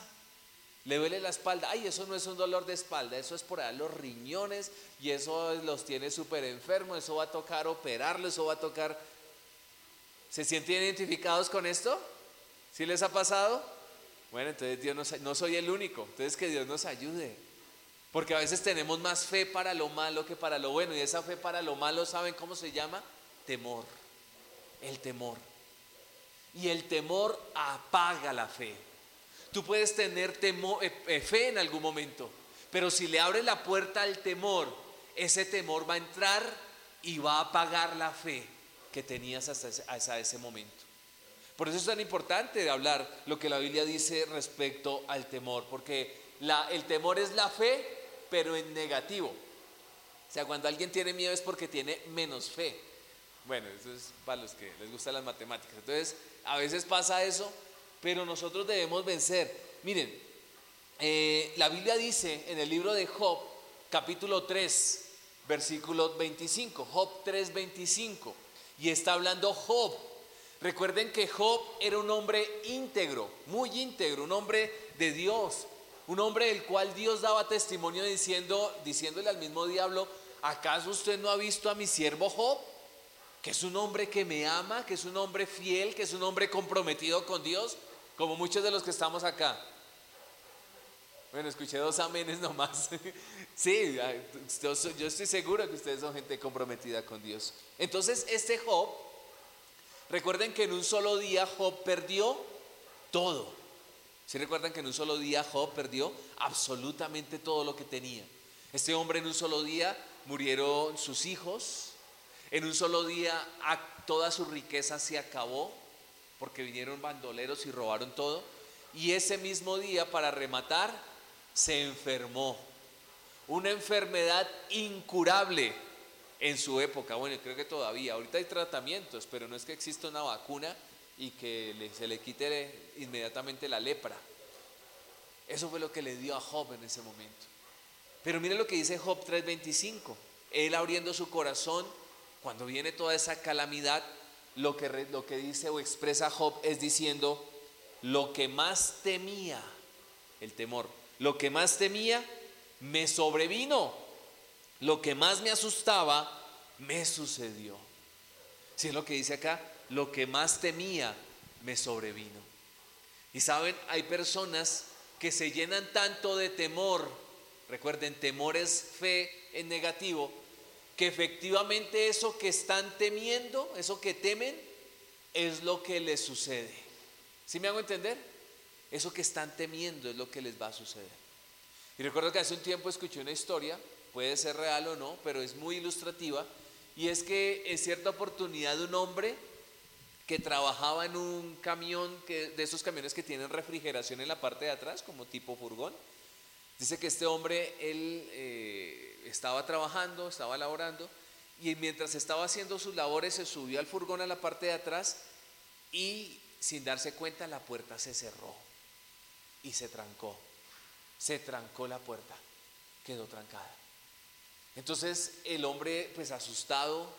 Le duele la espalda. Ay, eso no es un dolor de espalda, eso es por ahí los riñones y eso los tiene súper enfermos. Eso va a tocar operarlo, eso va a tocar. ¿Se sienten identificados con esto? ¿Sí les ha pasado? Bueno, entonces Dios no, no soy el único. Entonces que Dios nos ayude. Porque a veces tenemos más fe para lo malo que para lo bueno. Y esa fe para lo malo, ¿saben cómo se llama? Temor. El temor. Y el temor apaga la fe. Tú puedes tener temor, eh, eh, fe en algún momento, pero si le abres la puerta al temor, ese temor va a entrar y va a apagar la fe que tenías hasta ese, momento. Por eso es tan importante hablar lo que la Biblia dice respecto al temor, porque el temor es la fe pero en negativo. O sea, cuando alguien tiene miedo es porque tiene menos fe. Bueno, eso es para los que les gustan las matemáticas. Entonces, a veces pasa eso, pero nosotros debemos vencer. Miren, eh, la Biblia dice en el libro de Job, capítulo 3, versículo 25, Job 3, 25, y está hablando Job. Recuerden que Job era un hombre íntegro, muy íntegro, un hombre de Dios, un hombre del cual Dios daba testimonio diciendo, diciéndole al mismo diablo, ¿acaso usted no ha visto a mi siervo Job? Que es un hombre que me ama, que es un hombre fiel, que es un hombre comprometido con Dios, como muchos de los que estamos acá. Bueno, escuché dos amenes nomás. sí, yo estoy seguro que ustedes son gente comprometida con Dios. Entonces, este Job, recuerden que en un solo día Job perdió todo. Si recuerdan que en un solo día Job perdió absolutamente todo lo que tenía? Este hombre en un solo día murieron sus hijos, en un solo día toda su riqueza se acabó porque vinieron bandoleros y robaron todo. Y ese mismo día, para rematar, se enfermó. Una enfermedad incurable en su época. Bueno, creo que todavía. Ahorita hay tratamientos, pero no es que exista una vacuna y que se le quite inmediatamente la lepra. Eso fue lo que le dio a Job en ese momento. Pero mire lo que dice Job 3:25. Él abriendo su corazón, cuando viene toda esa calamidad, lo que, lo que dice o expresa Job es diciendo, lo que más temía, el temor, lo que más temía, me sobrevino. Lo que más me asustaba, me sucedió. Si es lo que dice acá, lo que más temía me sobrevino. Y saben, hay personas que se llenan tanto de temor, recuerden, temor es fe en negativo, que efectivamente eso que están temiendo, eso que temen, es lo que les sucede. ¿Sí me hago entender? Eso que están temiendo es lo que les va a suceder. Y recuerdo que hace un tiempo escuché una historia, puede ser real o no, pero es muy ilustrativa, y es que en cierta oportunidad un hombre que trabajaba en un camión de esos camiones que tienen refrigeración en la parte de atrás, como tipo furgón. Dice que este hombre, él eh, estaba trabajando, estaba laborando, y mientras estaba haciendo sus labores se subió al furgón a la parte de atrás y sin darse cuenta la puerta se cerró y se trancó. Se trancó la puerta, quedó trancada. Entonces el hombre, pues asustado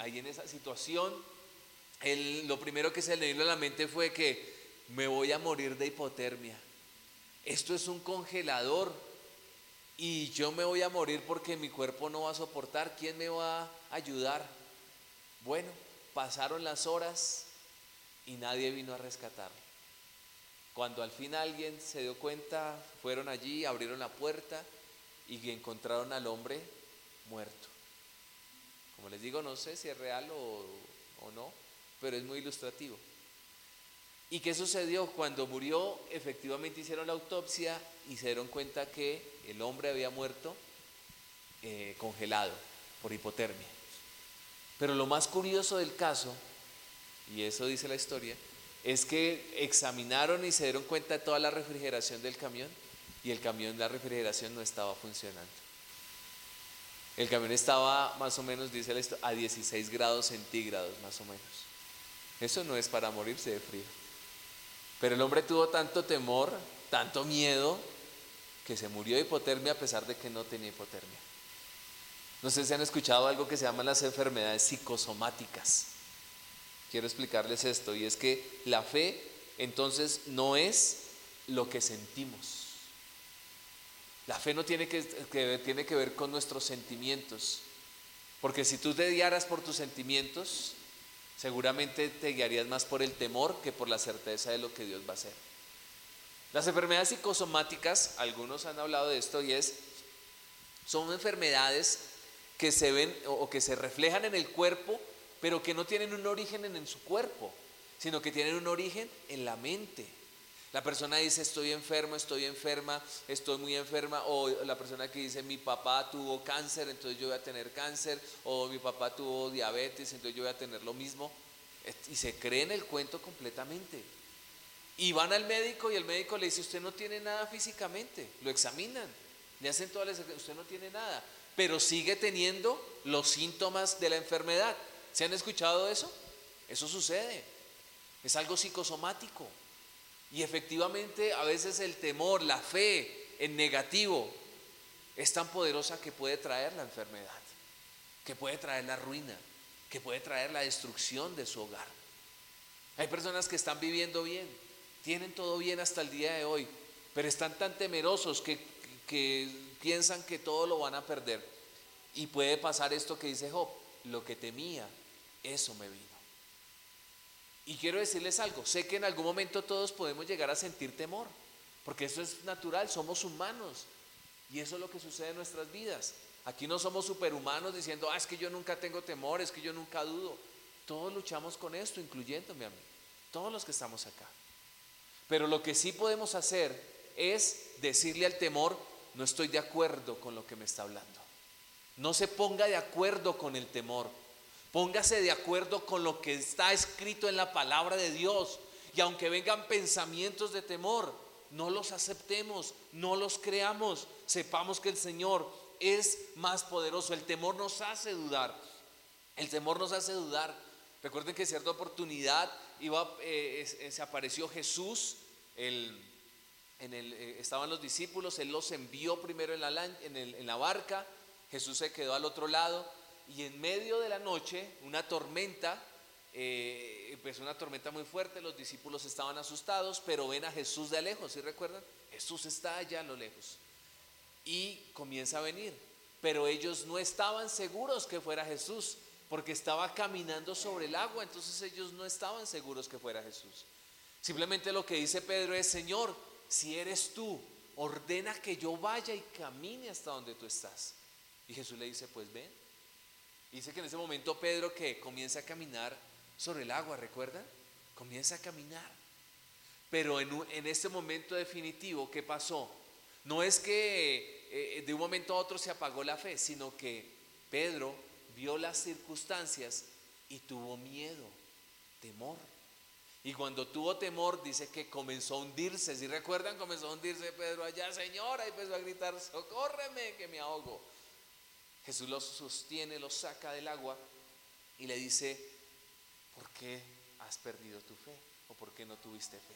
ahí en esa situación, lo primero que se le vino a la mente fue que me voy a morir de hipotermia. Esto es un congelador y yo me voy a morir porque mi cuerpo no va a soportar. ¿Quién me va a ayudar? Bueno, pasaron las horas y nadie vino a rescatarlo. Cuando al fin alguien se dio cuenta, fueron allí, abrieron la puerta y encontraron al hombre muerto. Como les digo, no sé si es real o, o no, pero es muy ilustrativo. ¿Y qué sucedió? Cuando murió, efectivamente hicieron la autopsia y se dieron cuenta que el hombre había muerto eh, congelado por hipotermia. Pero lo más curioso del caso, y eso dice la historia, es que examinaron y se dieron cuenta de toda la refrigeración del camión y el camión, la refrigeración no estaba funcionando. El camión estaba más o menos, dice esto, a 16 grados centígrados, más o menos. Eso no es para morirse de frío. Pero el hombre tuvo tanto temor, tanto miedo, que se murió de hipotermia a pesar de que no tenía hipotermia. No sé si han escuchado algo que se llaman las enfermedades psicosomáticas. Quiero explicarles esto, y es que la fe entonces no es lo que sentimos. La fe no tiene que, tiene que ver con nuestros sentimientos, porque si tú te guiaras por tus sentimientos, seguramente te guiarías más por el temor que por la certeza de lo que Dios va a hacer. Las enfermedades psicosomáticas, algunos han hablado de esto y es, son enfermedades que se ven o que se reflejan en el cuerpo, pero que no tienen un origen en su cuerpo, sino que tienen un origen en la mente. La persona dice estoy enfermo, estoy enferma, estoy muy enferma, o la persona que dice mi papá tuvo cáncer, entonces yo voy a tener cáncer, o mi papá tuvo diabetes, entonces yo voy a tener lo mismo. Y se cree en el cuento completamente. Y van al médico y el médico le dice usted no tiene nada físicamente, lo examinan, le hacen todas las usted no tiene nada, pero sigue teniendo los síntomas de la enfermedad. ¿Se han escuchado eso? Eso sucede. Es algo psicosomático. Y efectivamente a veces el temor, la fe en negativo es tan poderosa que puede traer la enfermedad, que puede traer la ruina, que puede traer la destrucción de su hogar. Hay personas que están viviendo bien, tienen todo bien hasta el día de hoy, pero están tan temerosos que, que piensan que todo lo van a perder. Y puede pasar esto que dice Job, lo que temía, eso me vino. Y quiero decirles algo, sé que en algún momento todos podemos llegar a sentir temor, porque eso es natural, somos humanos. Y eso es lo que sucede en nuestras vidas. Aquí no somos superhumanos diciendo, ah, es que yo nunca tengo temor, es que yo nunca dudo. Todos luchamos con esto, incluyéndome a mí, todos los que estamos acá. Pero lo que sí podemos hacer es decirle al temor, no estoy de acuerdo con lo que me está hablando. No se ponga de acuerdo con el temor, Póngase de acuerdo con lo que está escrito en la palabra de Dios. Y aunque vengan pensamientos de temor, no los aceptemos, no los creamos. Sepamos que el Señor es más poderoso. El temor nos hace dudar. El temor nos hace dudar. Recuerden que en cierta oportunidad iba, eh, se apareció Jesús. en el, eh, estaban los discípulos, Él los envió primero en la, en la barca. Jesús se quedó al otro lado y en medio de la noche, una tormenta, eh, empezó una tormenta muy fuerte, los discípulos estaban asustados, pero ven a Jesús de lejos, ¿sí recuerdan? Jesús está allá a lo lejos. Y comienza a venir, pero ellos no estaban seguros que fuera Jesús, porque estaba caminando sobre el agua, entonces ellos no estaban seguros que fuera Jesús. Simplemente lo que dice Pedro es, Señor, si eres tú, ordena que yo vaya y camine hasta donde tú estás. Y Jesús le dice, pues ven. Dice que en ese momento Pedro que comienza a caminar sobre el agua, ¿recuerdan? Comienza a caminar. Pero en, en este momento definitivo, ¿qué pasó? No es que eh, de un momento a otro se apagó la fe, sino que Pedro vio las circunstancias y tuvo miedo, temor. Y cuando tuvo temor, dice que comenzó a hundirse. Si recuerdan, comenzó a hundirse Pedro allá, Señora, y empezó a gritar, socórreme que me ahogo. Jesús los sostiene, los saca del agua y le dice, ¿por qué has perdido tu fe? ¿O por qué no tuviste fe?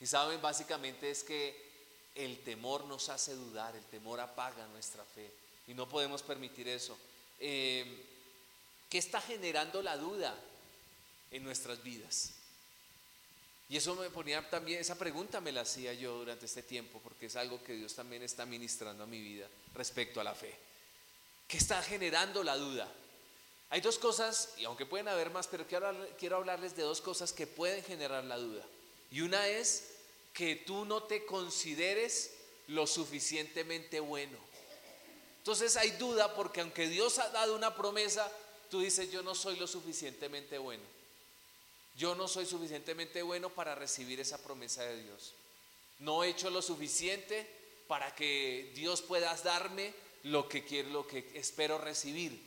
Y saben, básicamente es que el temor nos hace dudar, el temor apaga nuestra fe y no podemos permitir eso. Eh, ¿Qué está generando la duda en nuestras vidas? Y eso me ponía también, esa pregunta me la hacía yo durante este tiempo, porque es algo que Dios también está ministrando a mi vida respecto a la fe. ¿Qué está generando la duda? Hay dos cosas, y aunque pueden haber más, pero quiero, quiero hablarles de dos cosas que pueden generar la duda. Y una es que tú no te consideres lo suficientemente bueno. Entonces hay duda porque aunque Dios ha dado una promesa, tú dices, yo no soy lo suficientemente bueno. Yo no soy suficientemente bueno para recibir esa promesa de Dios. No he hecho lo suficiente para que Dios pueda darme lo que quiero, lo que espero recibir.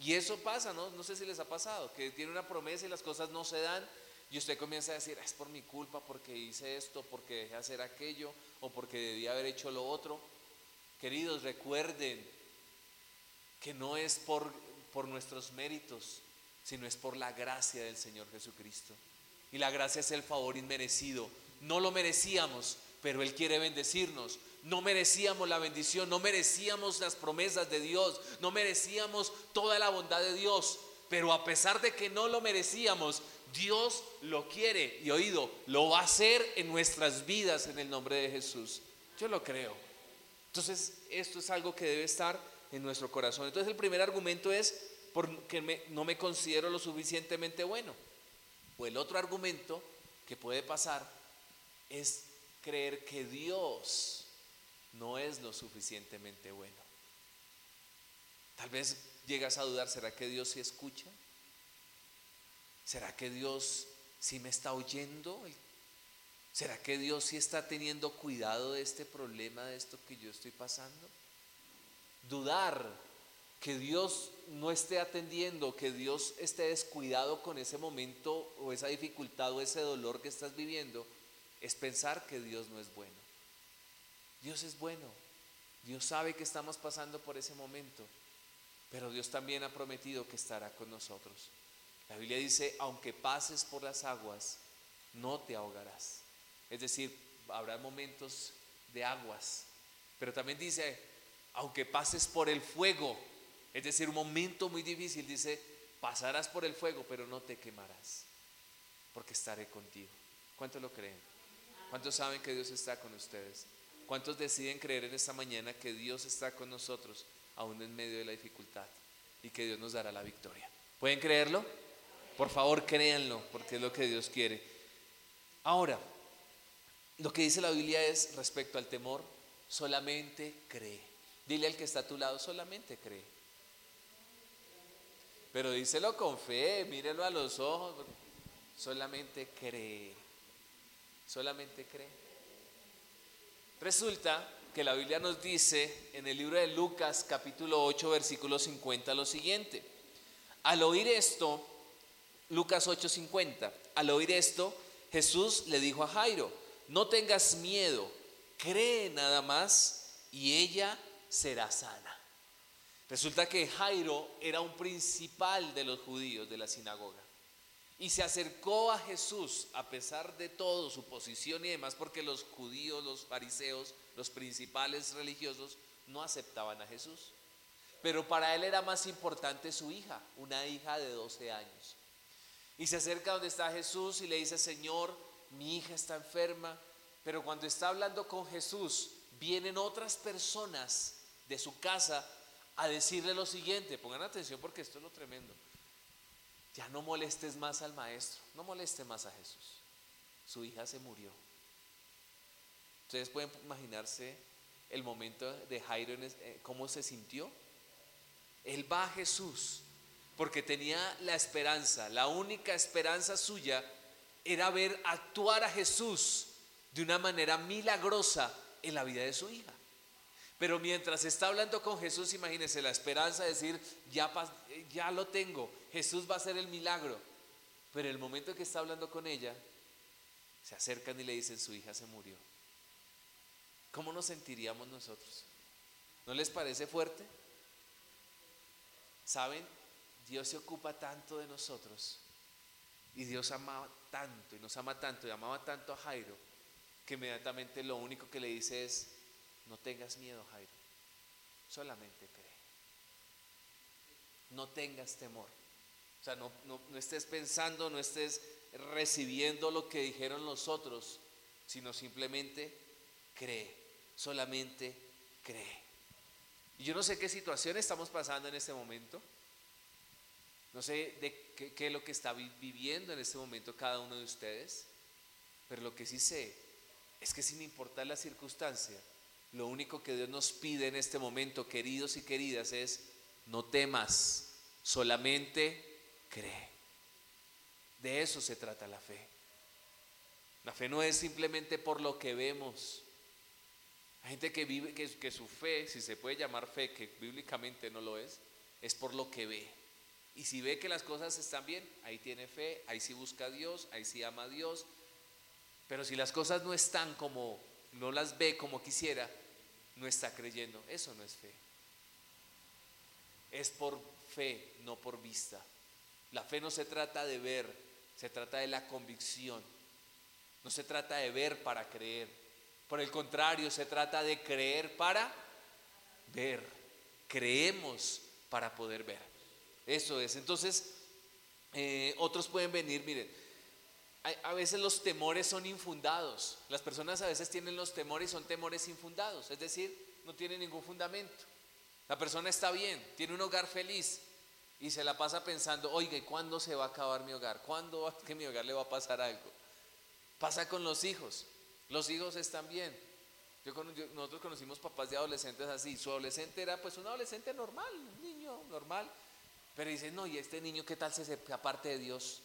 Y eso pasa, ¿no? No sé si les ha pasado, que tiene una promesa y las cosas no se dan y usted comienza a decir, es por mi culpa, porque hice esto, porque dejé hacer aquello, o porque debía haber hecho lo otro. Queridos, recuerden que no es por, por nuestros méritos, sino es por la gracia del Señor Jesucristo. Y la gracia es el favor inmerecido. No lo merecíamos, pero Él quiere bendecirnos. No merecíamos la bendición, no merecíamos las promesas de Dios, no merecíamos toda la bondad de Dios. Pero a pesar de que no lo merecíamos, Dios lo quiere y oído, lo va a hacer en nuestras vidas en el nombre de Jesús. Yo lo creo. Entonces, esto es algo que debe estar en nuestro corazón. Entonces, el primer argumento es porque no me considero lo suficientemente bueno. O el otro argumento que puede pasar es creer que Dios no es lo suficientemente bueno. Tal vez llegas a dudar, ¿será que Dios sí escucha? ¿Será que Dios sí me está oyendo? ¿Será que Dios sí está teniendo cuidado de este problema, de esto que yo estoy pasando? Dudar que Dios no esté atendiendo, que Dios esté descuidado con ese momento o esa dificultad o ese dolor que estás viviendo, es pensar que Dios no es bueno. Dios es bueno. Dios sabe que estamos pasando por ese momento, pero Dios también ha prometido que estará con nosotros. La Biblia dice, aunque pases por las aguas, no te ahogarás. Es decir, habrá momentos de aguas, pero también dice, aunque pases por el fuego, es decir, un momento muy difícil, dice, pasarás por el fuego, pero no te quemarás, porque estaré contigo. ¿Cuántos lo creen? ¿Cuántos saben que Dios está con ustedes? ¿Cuántos deciden creer en esta mañana que Dios está con nosotros, aún en medio de la dificultad, y que Dios nos dará la victoria? ¿Pueden creerlo? Por favor, créanlo, porque es lo que Dios quiere. Ahora, lo que dice la Biblia es respecto al temor, solamente cree. Dile al que está a tu lado, solamente cree. Pero díselo con fe, mírelo a los ojos. Solamente cree. Solamente cree. Resulta que la Biblia nos dice en el libro de Lucas capítulo 8 versículo 50 lo siguiente. Al oír esto, Lucas 8:50. Al oír esto, Jesús le dijo a Jairo, no tengas miedo, cree nada más y ella será sana. Resulta que Jairo era un principal de los judíos de la sinagoga y se acercó a Jesús a pesar de todo, su posición y demás, porque los judíos, los fariseos, los principales religiosos no aceptaban a Jesús. Pero para él era más importante su hija, una hija de 12 años. Y se acerca donde está Jesús y le dice, Señor, mi hija está enferma. Pero cuando está hablando con Jesús, vienen otras personas de su casa a decirle lo siguiente. Pongan atención porque esto es lo tremendo. Ya no molestes más al maestro, no moleste más a Jesús. Su hija se murió. Ustedes pueden imaginarse el momento de Jairo, eh, cómo se sintió. Él va a Jesús porque tenía la esperanza, la única esperanza suya era ver actuar a Jesús de una manera milagrosa en la vida de su hija. Pero mientras está hablando con Jesús, imagínese la esperanza de decir, ya, ya lo tengo, Jesús va a hacer el milagro. Pero el momento que está hablando con ella, se acercan y le dicen, su hija se murió. ¿Cómo nos sentiríamos nosotros? ¿No les parece fuerte? ¿Saben? Dios se ocupa tanto de nosotros y Dios amaba tanto y nos ama tanto y amaba tanto a Jairo que inmediatamente lo único que le dice es, no tengas miedo Jairo, solamente cree. No tengas temor. O sea, no, no, no estés pensando, no estés recibiendo lo que dijeron los otros, sino simplemente cree, solamente cree. Y yo no sé qué situación estamos pasando en este momento. No sé de qué, es lo que está viviendo en este momento cada uno de ustedes, pero lo que sí sé es que sin importar la circunstancia, lo único que Dios nos pide en este momento, queridos y queridas, es no temas, solamente cree. De eso se trata la fe. La fe no es simplemente por lo que vemos. Hay gente que vive, que, su fe, si se puede llamar fe, que bíblicamente no lo es, es por lo que ve. Y si ve que las cosas están bien, ahí tiene fe, ahí sí busca a Dios, ahí sí ama a Dios. Pero si las cosas no están como, no las ve como quisiera, no está creyendo. Eso no es fe. Es por fe, no por vista. La fe no se trata de ver, se trata de la convicción. No se trata de ver para creer. Por el contrario, se trata de creer para ver. Creemos para poder ver. Eso es. Entonces, eh, otros pueden venir, miren, a veces los temores son infundados. Las personas a veces tienen los temores y son temores infundados, es decir, no tienen ningún fundamento. La persona está bien, tiene un hogar feliz y se la pasa pensando, oiga, ¿cuándo se va a acabar mi hogar? ¿Cuándo que mi hogar le va a pasar algo? Pasa con los hijos. Los hijos están bien. nosotros conocimos papás de adolescentes así. Su adolescente era pues un adolescente normal, un niño normal. Pero dice, no, ¿y este niño qué tal se aparte de Dios?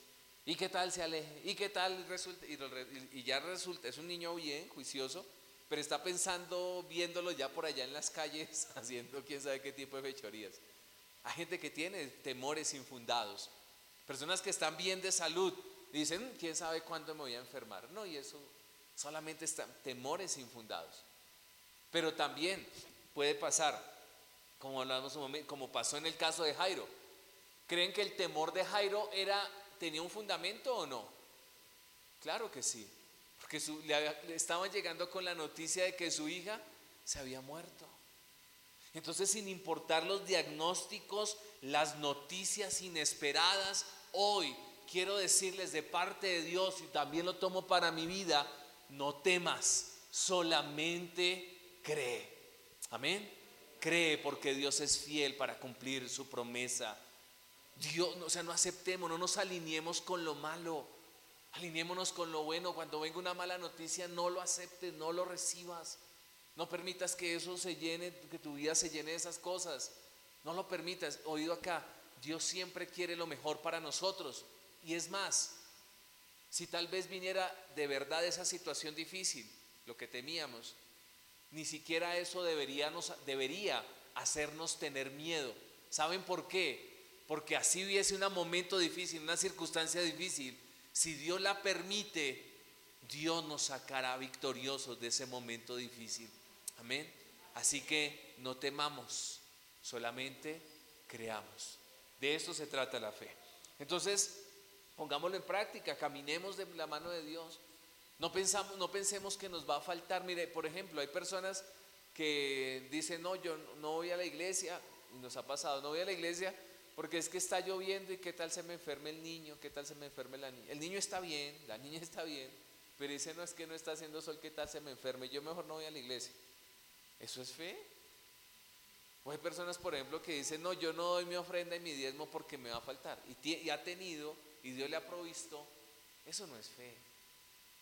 ¿Y qué tal se aleje? ¿Y qué tal resulta? Y, ya resulta, es un niño bien, juicioso, pero está pensando, viéndolo ya por allá en las calles, haciendo quién sabe qué tipo de fechorías. Hay gente que tiene temores infundados. Personas que están bien de salud, dicen, quién sabe cuándo me voy a enfermar. No, y eso solamente están temores infundados. Pero también puede pasar, como hablamos un momento, como pasó en el caso de Jairo ¿Creen que el temor de Jairo era, tenía un fundamento o no? Claro que sí, porque le, estaban llegando con la noticia de que su hija se había muerto. Entonces, sin importar los diagnósticos, las noticias inesperadas, hoy quiero decirles de parte de Dios, y también lo tomo para mi vida, no temas, solamente cree. Amén. Cree porque Dios es fiel para cumplir su promesa Dios, o sea, no aceptemos, no nos alineemos con lo malo. Alineémonos con lo bueno. Cuando venga una mala noticia, no lo aceptes, no lo recibas. No permitas que eso se llene, que tu vida se llene de esas cosas. No lo permitas. Oído acá, Dios siempre quiere lo mejor para nosotros. Y es más, si tal vez viniera de verdad esa situación difícil, lo que temíamos, ni siquiera eso debería, debería hacernos tener miedo. ¿Saben por qué? Porque así hubiese un momento difícil, una circunstancia difícil, si Dios la permite, Dios nos sacará victoriosos de ese momento difícil. Amén. Así que no temamos, solamente creamos. De eso se trata la fe. Entonces, pongámoslo en práctica, caminemos de la mano de Dios. No, pensamos, no pensemos que nos va a faltar. Mire, por ejemplo, hay personas que dicen, no, yo no voy a la iglesia, y nos ha pasado, no voy a la iglesia porque es que está lloviendo y qué tal se me enferme el niño, qué tal se me enferme la niña. El niño está bien, la niña está bien, pero dice no es que no está haciendo sol, qué tal se me enferme. Yo mejor no voy a la iglesia. ¿Eso es fe? O hay personas, por ejemplo, que dicen, no, yo no doy mi ofrenda y mi diezmo porque me va a faltar. Y, y ha tenido, y Dios le ha provisto. Eso no es fe.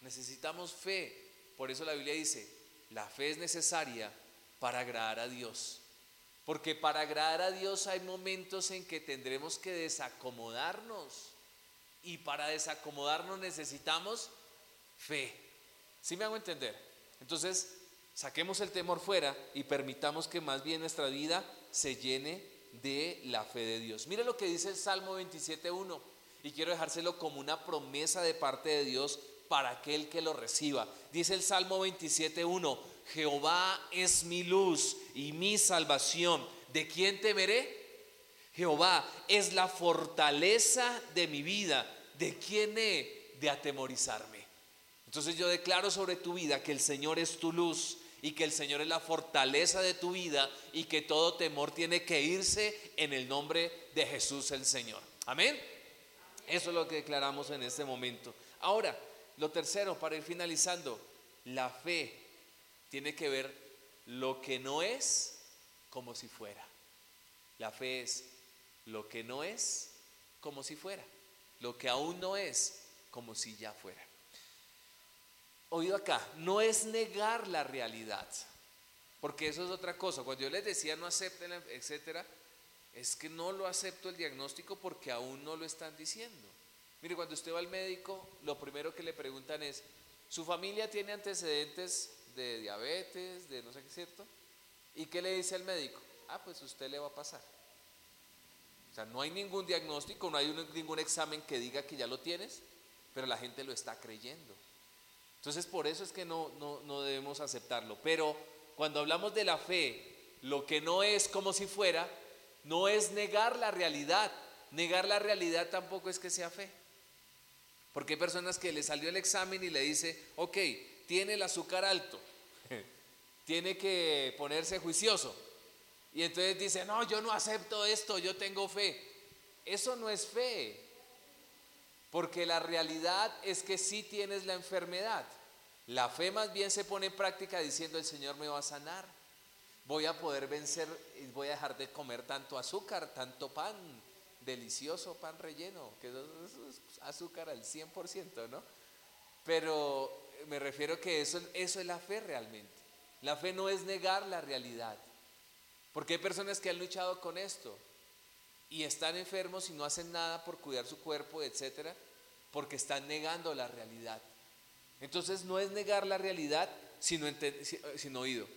Necesitamos fe. Por eso la Biblia dice, la fe es necesaria para agradar a Dios. Porque para agradar a Dios hay momentos en que tendremos que desacomodarnos. Y para desacomodarnos necesitamos fe. ¿Sí me hago entender? Entonces, saquemos el temor fuera y permitamos que más bien nuestra vida se llene de la fe de Dios. Mire lo que dice el Salmo 27.1 y quiero dejárselo como una promesa de parte de Dios para aquel que lo reciba. Dice el Salmo 27.1, Jehová es mi luz y mi salvación. ¿De quién temeré? Jehová es la fortaleza de mi vida. ¿De quién he de atemorizarme? Entonces yo declaro sobre tu vida que el Señor es tu luz y que el Señor es la fortaleza de tu vida y que todo temor tiene que irse en el nombre de Jesús el Señor. Amén. Eso es lo que declaramos en este momento. Ahora, lo tercero, para ir finalizando, la fe tiene que ver lo que no es como si fuera. La fe es lo que no es como si fuera. Lo que aún no es como si ya fuera. oído acá, no es negar la realidad, porque eso es otra cosa. Cuando yo les decía no acepten, etcétera, es que no lo acepto el diagnóstico porque aún no lo están diciendo. Mire, cuando usted va al médico, lo primero que le preguntan es, ¿su familia tiene antecedentes de diabetes, de no sé qué, cierto? ¿Y qué le dice el médico? Ah, pues usted le va a pasar. O sea, no hay ningún diagnóstico, no hay ningún examen que diga que ya lo tienes, pero la gente lo está creyendo. Entonces, por eso es que no, no, no debemos aceptarlo. Pero cuando hablamos de la fe, lo que no es como si fuera, no es negar la realidad. Negar la realidad tampoco es que sea fe. Porque hay personas que le salió el examen y le dice, ok, tiene el azúcar alto, tiene que ponerse juicioso. Y entonces dice, no, yo no acepto esto, yo tengo fe. Eso no es fe, porque la realidad es que sí tienes la enfermedad. La fe más bien se pone en práctica diciendo, el Señor me va a sanar. Voy a poder vencer voy a dejar de comer tanto azúcar, tanto pan, delicioso pan relleno, que es azúcar al 100%, ¿no? Pero me refiero que eso, eso es la fe realmente. La fe no es negar la realidad. Porque hay personas que han luchado con esto y están enfermos y no hacen nada por cuidar su cuerpo, etcétera, porque están negando la realidad. Entonces no es negar la realidad, sino, sino oído.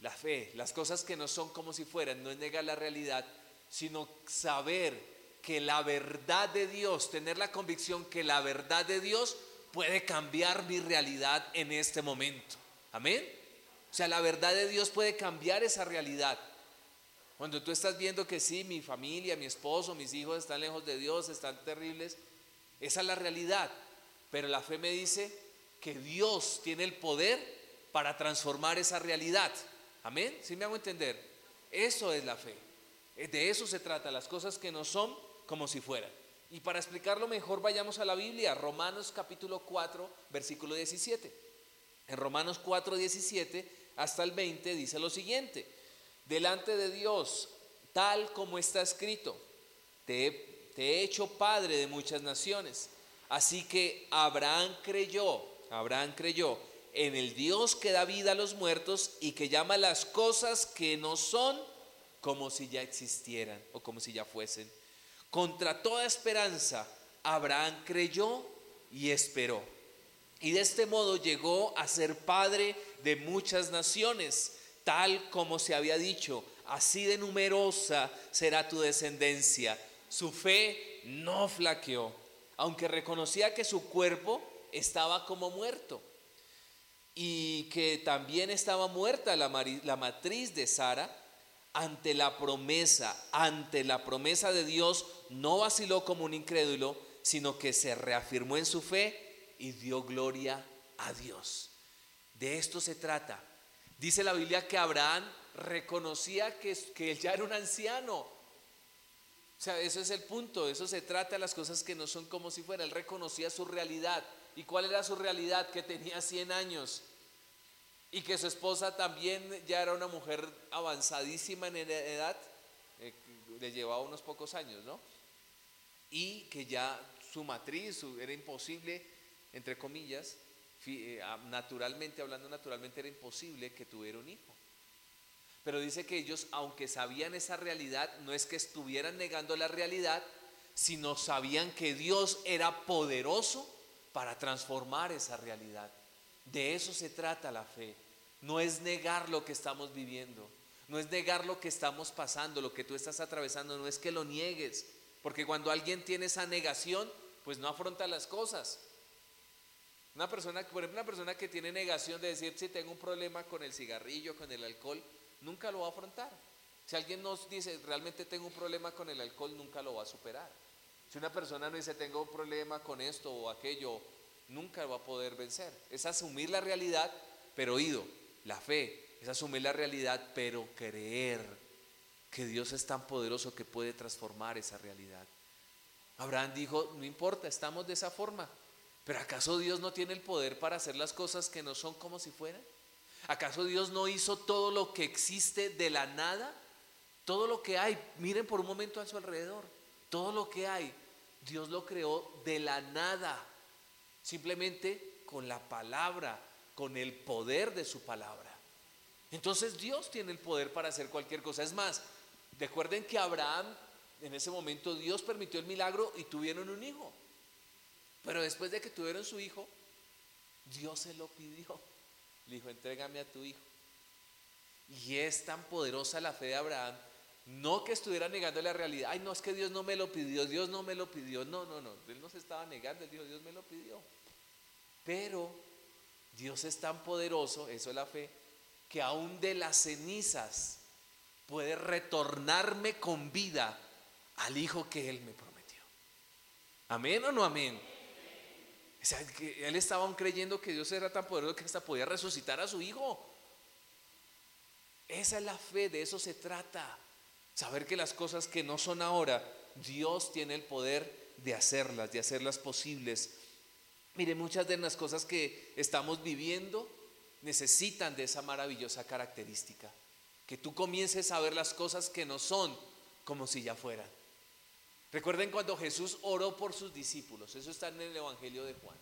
La fe, las cosas que no son como si fueran, no es negar la realidad, sino saber que la verdad de Dios, tener la convicción que la verdad de Dios puede cambiar mi realidad en este momento. Amén. O sea, la verdad de Dios puede cambiar esa realidad. Cuando tú estás viendo que sí, mi familia, mi esposo, mis hijos están lejos de Dios, están terribles, esa es la realidad. Pero la fe me dice que Dios tiene el poder para transformar esa realidad. Amén. ¿Sí me hago entender? Eso es la fe. De eso se trata, las cosas que no son como si fueran. Y para explicarlo mejor, vayamos a la Biblia, Romanos capítulo 4, versículo 17. En Romanos 4, 17 hasta el 20 dice lo siguiente, delante de Dios, tal como está escrito, te he, hecho padre de muchas naciones. Así que Abraham creyó, Abraham creyó en el Dios que da vida a los muertos y que llama las cosas que no son como si ya existieran o como si ya fuesen. Contra toda esperanza, Abraham creyó y esperó. Y de este modo llegó a ser padre de muchas naciones, tal como se había dicho, así de numerosa será tu descendencia. Su fe no flaqueó, aunque reconocía que su cuerpo estaba como muerto y que también estaba muerta la, la matriz de Sara ante la promesa, ante la promesa de Dios, no vaciló como un incrédulo, sino que se reafirmó en su fe y dio gloria a Dios. De esto se trata. Dice la Biblia que Abraham reconocía que, que él ya era un anciano. O sea, eso es el punto, eso se trata de las cosas que no son como si fuera. Él reconocía su realidad. ¿Y cuál era su realidad? Que tenía 100 años y que su esposa también ya era una mujer avanzadísima en edad, eh, le llevaba unos pocos años, ¿no? Y que ya su matriz era imposible, entre comillas, eh, naturalmente, hablando naturalmente, era imposible que tuviera un hijo. Pero dice que ellos, aunque sabían esa realidad, no es que estuvieran negando la realidad, sino sabían que Dios era poderoso para transformar esa realidad. De eso se trata la fe. No es negar lo que estamos viviendo. No es negar lo que estamos pasando, lo que tú estás atravesando. No es que lo niegues. Porque cuando alguien tiene esa negación, pues no afronta las cosas. Una persona, por ejemplo, una persona que tiene negación de decir si tengo un problema con el cigarrillo, con el alcohol, nunca lo va a afrontar. Si alguien nos dice realmente tengo un problema con el alcohol, nunca lo va a superar. Si una persona no dice tengo un problema con esto o aquello, nunca va a poder vencer. Es asumir la realidad, pero oído, la fe, es asumir la realidad, pero creer que Dios es tan poderoso que puede transformar esa realidad. Abraham dijo, no importa, estamos de esa forma, pero ¿acaso Dios no tiene el poder para hacer las cosas que no son como si fueran? ¿Acaso Dios no hizo todo lo que existe de la nada? Todo lo que hay, miren por un momento a su alrededor, todo lo que hay, Dios lo creó de la nada. Simplemente con la palabra, con el poder de su palabra. Entonces Dios tiene el poder para hacer cualquier cosa. Es más, recuerden que Abraham, en ese momento Dios permitió el milagro y tuvieron un hijo. Pero después de que tuvieron su hijo, Dios se lo pidió. Le dijo, entrégame a tu hijo. Y es tan poderosa la fe de Abraham, no que estuviera negando la realidad. Ay, no, es que Dios no me lo pidió, Dios no me lo pidió. No, no, no, él no se estaba negando, él dijo, Dios me lo pidió. Pero Dios es tan poderoso, eso es la fe, que aún de las cenizas puede retornarme con vida al hijo que él me prometió. Amén o no amén. O sea, que él estaba aún creyendo que Dios era tan poderoso que hasta podía resucitar a su hijo. Esa es la fe, de eso se trata. Saber que las cosas que no son ahora, Dios tiene el poder de hacerlas, de hacerlas posibles. Mire, muchas de las cosas que estamos viviendo necesitan de esa maravillosa característica. Que tú comiences a ver las cosas que no son como si ya fueran. Recuerden cuando Jesús oró por sus discípulos, eso está en el Evangelio de Juan.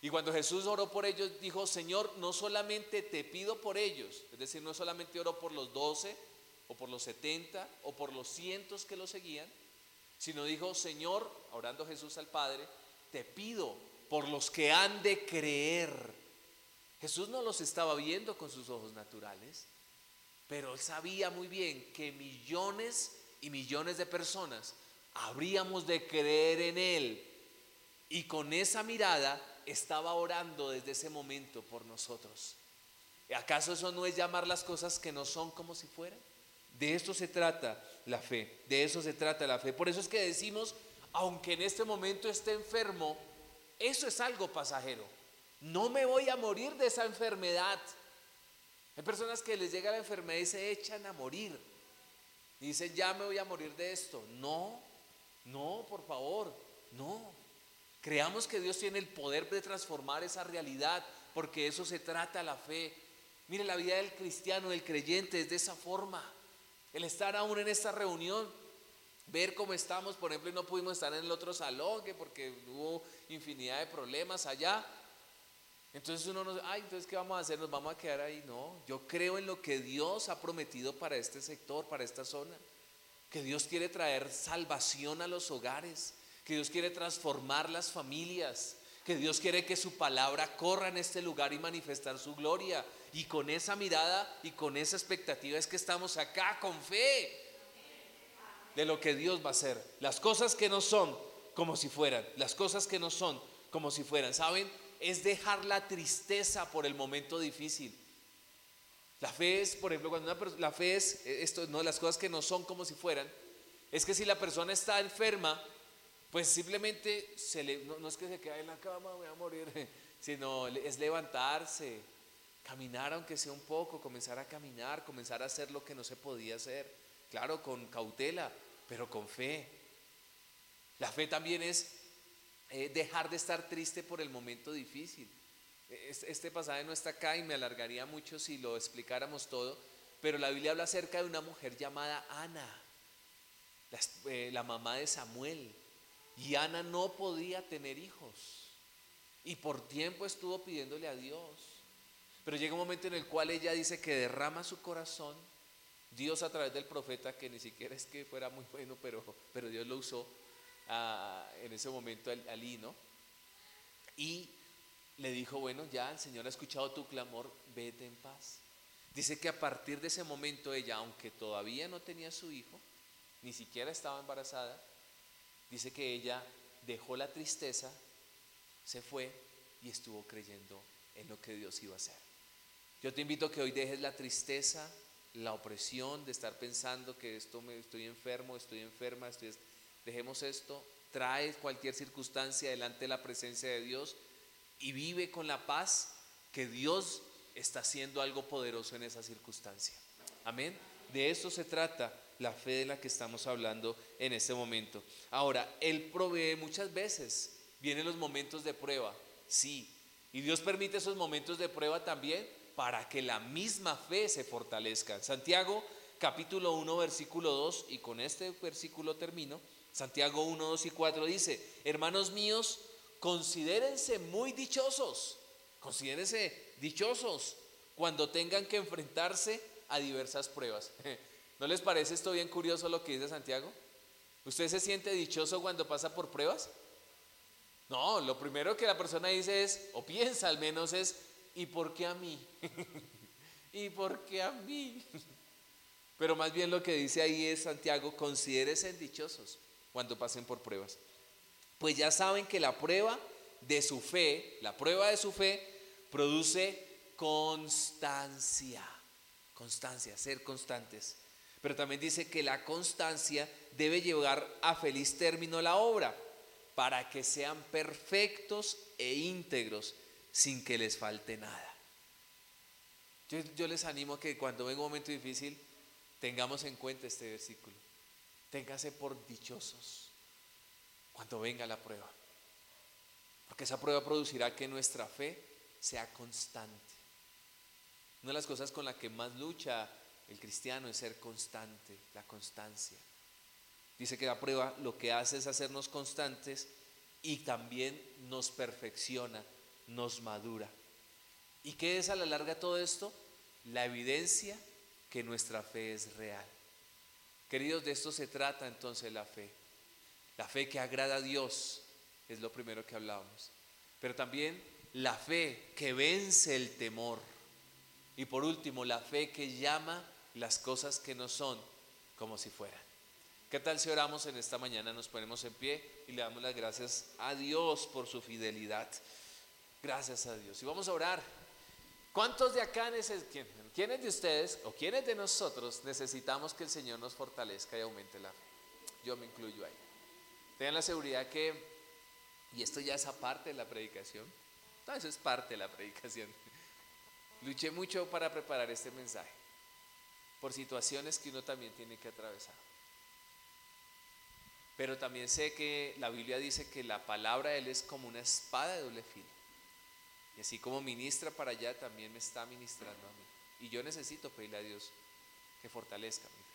Y cuando Jesús oró por ellos, dijo, Señor, no solamente te pido por ellos, es decir, no solamente oró por los doce, o por los setenta, o por los cientos que lo seguían, sino dijo, Señor, orando Jesús al Padre, te pido por los que han de creer. Jesús no los estaba viendo con sus ojos naturales, pero él sabía muy bien que millones y millones de personas habríamos de creer en Él. Y con esa mirada estaba orando desde ese momento por nosotros. ¿Acaso eso no es llamar las cosas que no son como si fueran? De eso se trata la fe, de eso se trata la fe. Por eso es que decimos, aunque en este momento esté enfermo, eso es algo pasajero. No me voy a morir de esa enfermedad. Hay personas que les llega la enfermedad y se echan a morir. Dicen, ya me voy a morir de esto. No, no, por favor, no. Creamos que Dios tiene el poder de transformar esa realidad, porque eso se trata la fe. Mire, la vida del cristiano, del creyente, es de esa forma. El estar aún en esta reunión, ver cómo estamos, por ejemplo, y no pudimos estar en el otro salón, que porque hubo infinidad de problemas allá. Entonces uno nos, ay, entonces ¿qué vamos a hacer? Nos vamos a quedar ahí. No, yo creo en lo que Dios ha prometido para este sector, para esta zona. Que Dios quiere traer salvación a los hogares, que Dios quiere transformar las familias, que Dios quiere que su palabra corra en este lugar y manifestar su gloria. Y con esa mirada y con esa expectativa es que estamos acá con fe de lo que Dios va a hacer. Las cosas que no son como si fueran, las cosas que no son como si fueran, ¿saben? Es dejar la tristeza por el momento difícil. La fe es, por ejemplo, cuando una la fe es eh, esto, no las cosas que no son como si fueran, es que si la persona está enferma, pues simplemente se le, no, es que se quede en la cama, voy a morir, sino es levantarse, caminar aunque sea un poco, comenzar a caminar, comenzar a hacer lo que no se podía hacer, claro, con cautela, pero con fe. La fe también es eh, dejar de estar triste por el momento difícil. Este pasaje no está acá y me alargaría mucho si lo explicáramos todo, pero la Biblia habla acerca de una mujer llamada Ana, eh, la, mamá de Samuel. Y Ana no podía tener hijos. Y por tiempo estuvo pidiéndole a Dios. Pero llega un momento en el cual ella dice que derrama su corazón. Dios a través del profeta, que ni siquiera es que fuera muy bueno, pero, pero Dios lo usó ah, en ese momento al, al ¿no? Y le dijo, bueno, ya el Señor ha escuchado tu clamor, vete en paz. Dice que a partir de ese momento ella, aunque todavía no tenía su hijo, ni siquiera estaba embarazada, dice que ella dejó la tristeza, se fue y estuvo creyendo en lo que Dios iba a hacer. Yo te invito a que hoy dejes la tristeza, la opresión de estar pensando que esto me estoy enfermo, estoy enferma, dejemos esto, trae cualquier circunstancia delante de la presencia de Dios y vive con la paz que Dios está haciendo algo poderoso en esa circunstancia. Amén. De eso se trata la fe de la que estamos hablando en este momento. Ahora, Él provee muchas veces, vienen los momentos de prueba, sí, y Dios permite esos momentos de prueba también para que la misma fe se fortalezca. Santiago capítulo 1 versículo 2, y con este versículo termino, Santiago 1, 2 y 4 dice, hermanos míos, considérense muy dichosos, considérense dichosos cuando tengan que enfrentarse a diversas pruebas. ¿No les parece esto bien curioso lo que dice Santiago? ¿Usted se siente dichoso cuando pasa por pruebas? No, lo primero que la persona dice es, o piensa al menos es, ¿y por qué a mí? ¿Y por qué a mí? Pero más bien lo que dice ahí es Santiago, considérense dichosos cuando pasen por pruebas. Pues ya saben que la prueba de su fe, la prueba de su fe, produce constancia. Constancia, ser constantes. Pero también dice que la constancia debe llevar a feliz término la obra para que sean perfectos e íntegros sin que les falte nada. Yo, les animo a que cuando venga un momento difícil tengamos en cuenta este versículo. Téngase por dichosos cuando venga la prueba. Porque esa prueba producirá que nuestra fe sea constante. Una de las cosas con las que más lucha el cristiano es ser constante, la constancia. Dice que la prueba lo que hace es hacernos constantes y también nos perfecciona, nos madura. ¿Y qué es a la larga todo esto? La evidencia que nuestra fe es real. Queridos, de esto se trata entonces la fe. La fe que agrada a Dios es lo primero que hablábamos. Pero también la fe que vence el temor. Y por último, la fe que llama las cosas que no son como si fueran. ¿Qué tal si oramos en esta mañana? Nos ponemos en pie y le damos las gracias a Dios por su fidelidad. Gracias a Dios. Y vamos a orar. ¿Cuántos de acá, quién, quiénes de ustedes o quiénes de nosotros necesitamos que el Señor nos fortalezca y aumente la fe? Yo me incluyo ahí. Tengan la seguridad que, y esto ya es aparte de la predicación, no, eso es parte de la predicación. Luché mucho para preparar este mensaje, por situaciones que uno también tiene que atravesar. Pero también sé que la Biblia dice que la palabra de Él es como una espada de doble filo. Y así como ministra para allá, también me está ministrando a mí. Y yo necesito pedirle a Dios que fortalezca mi.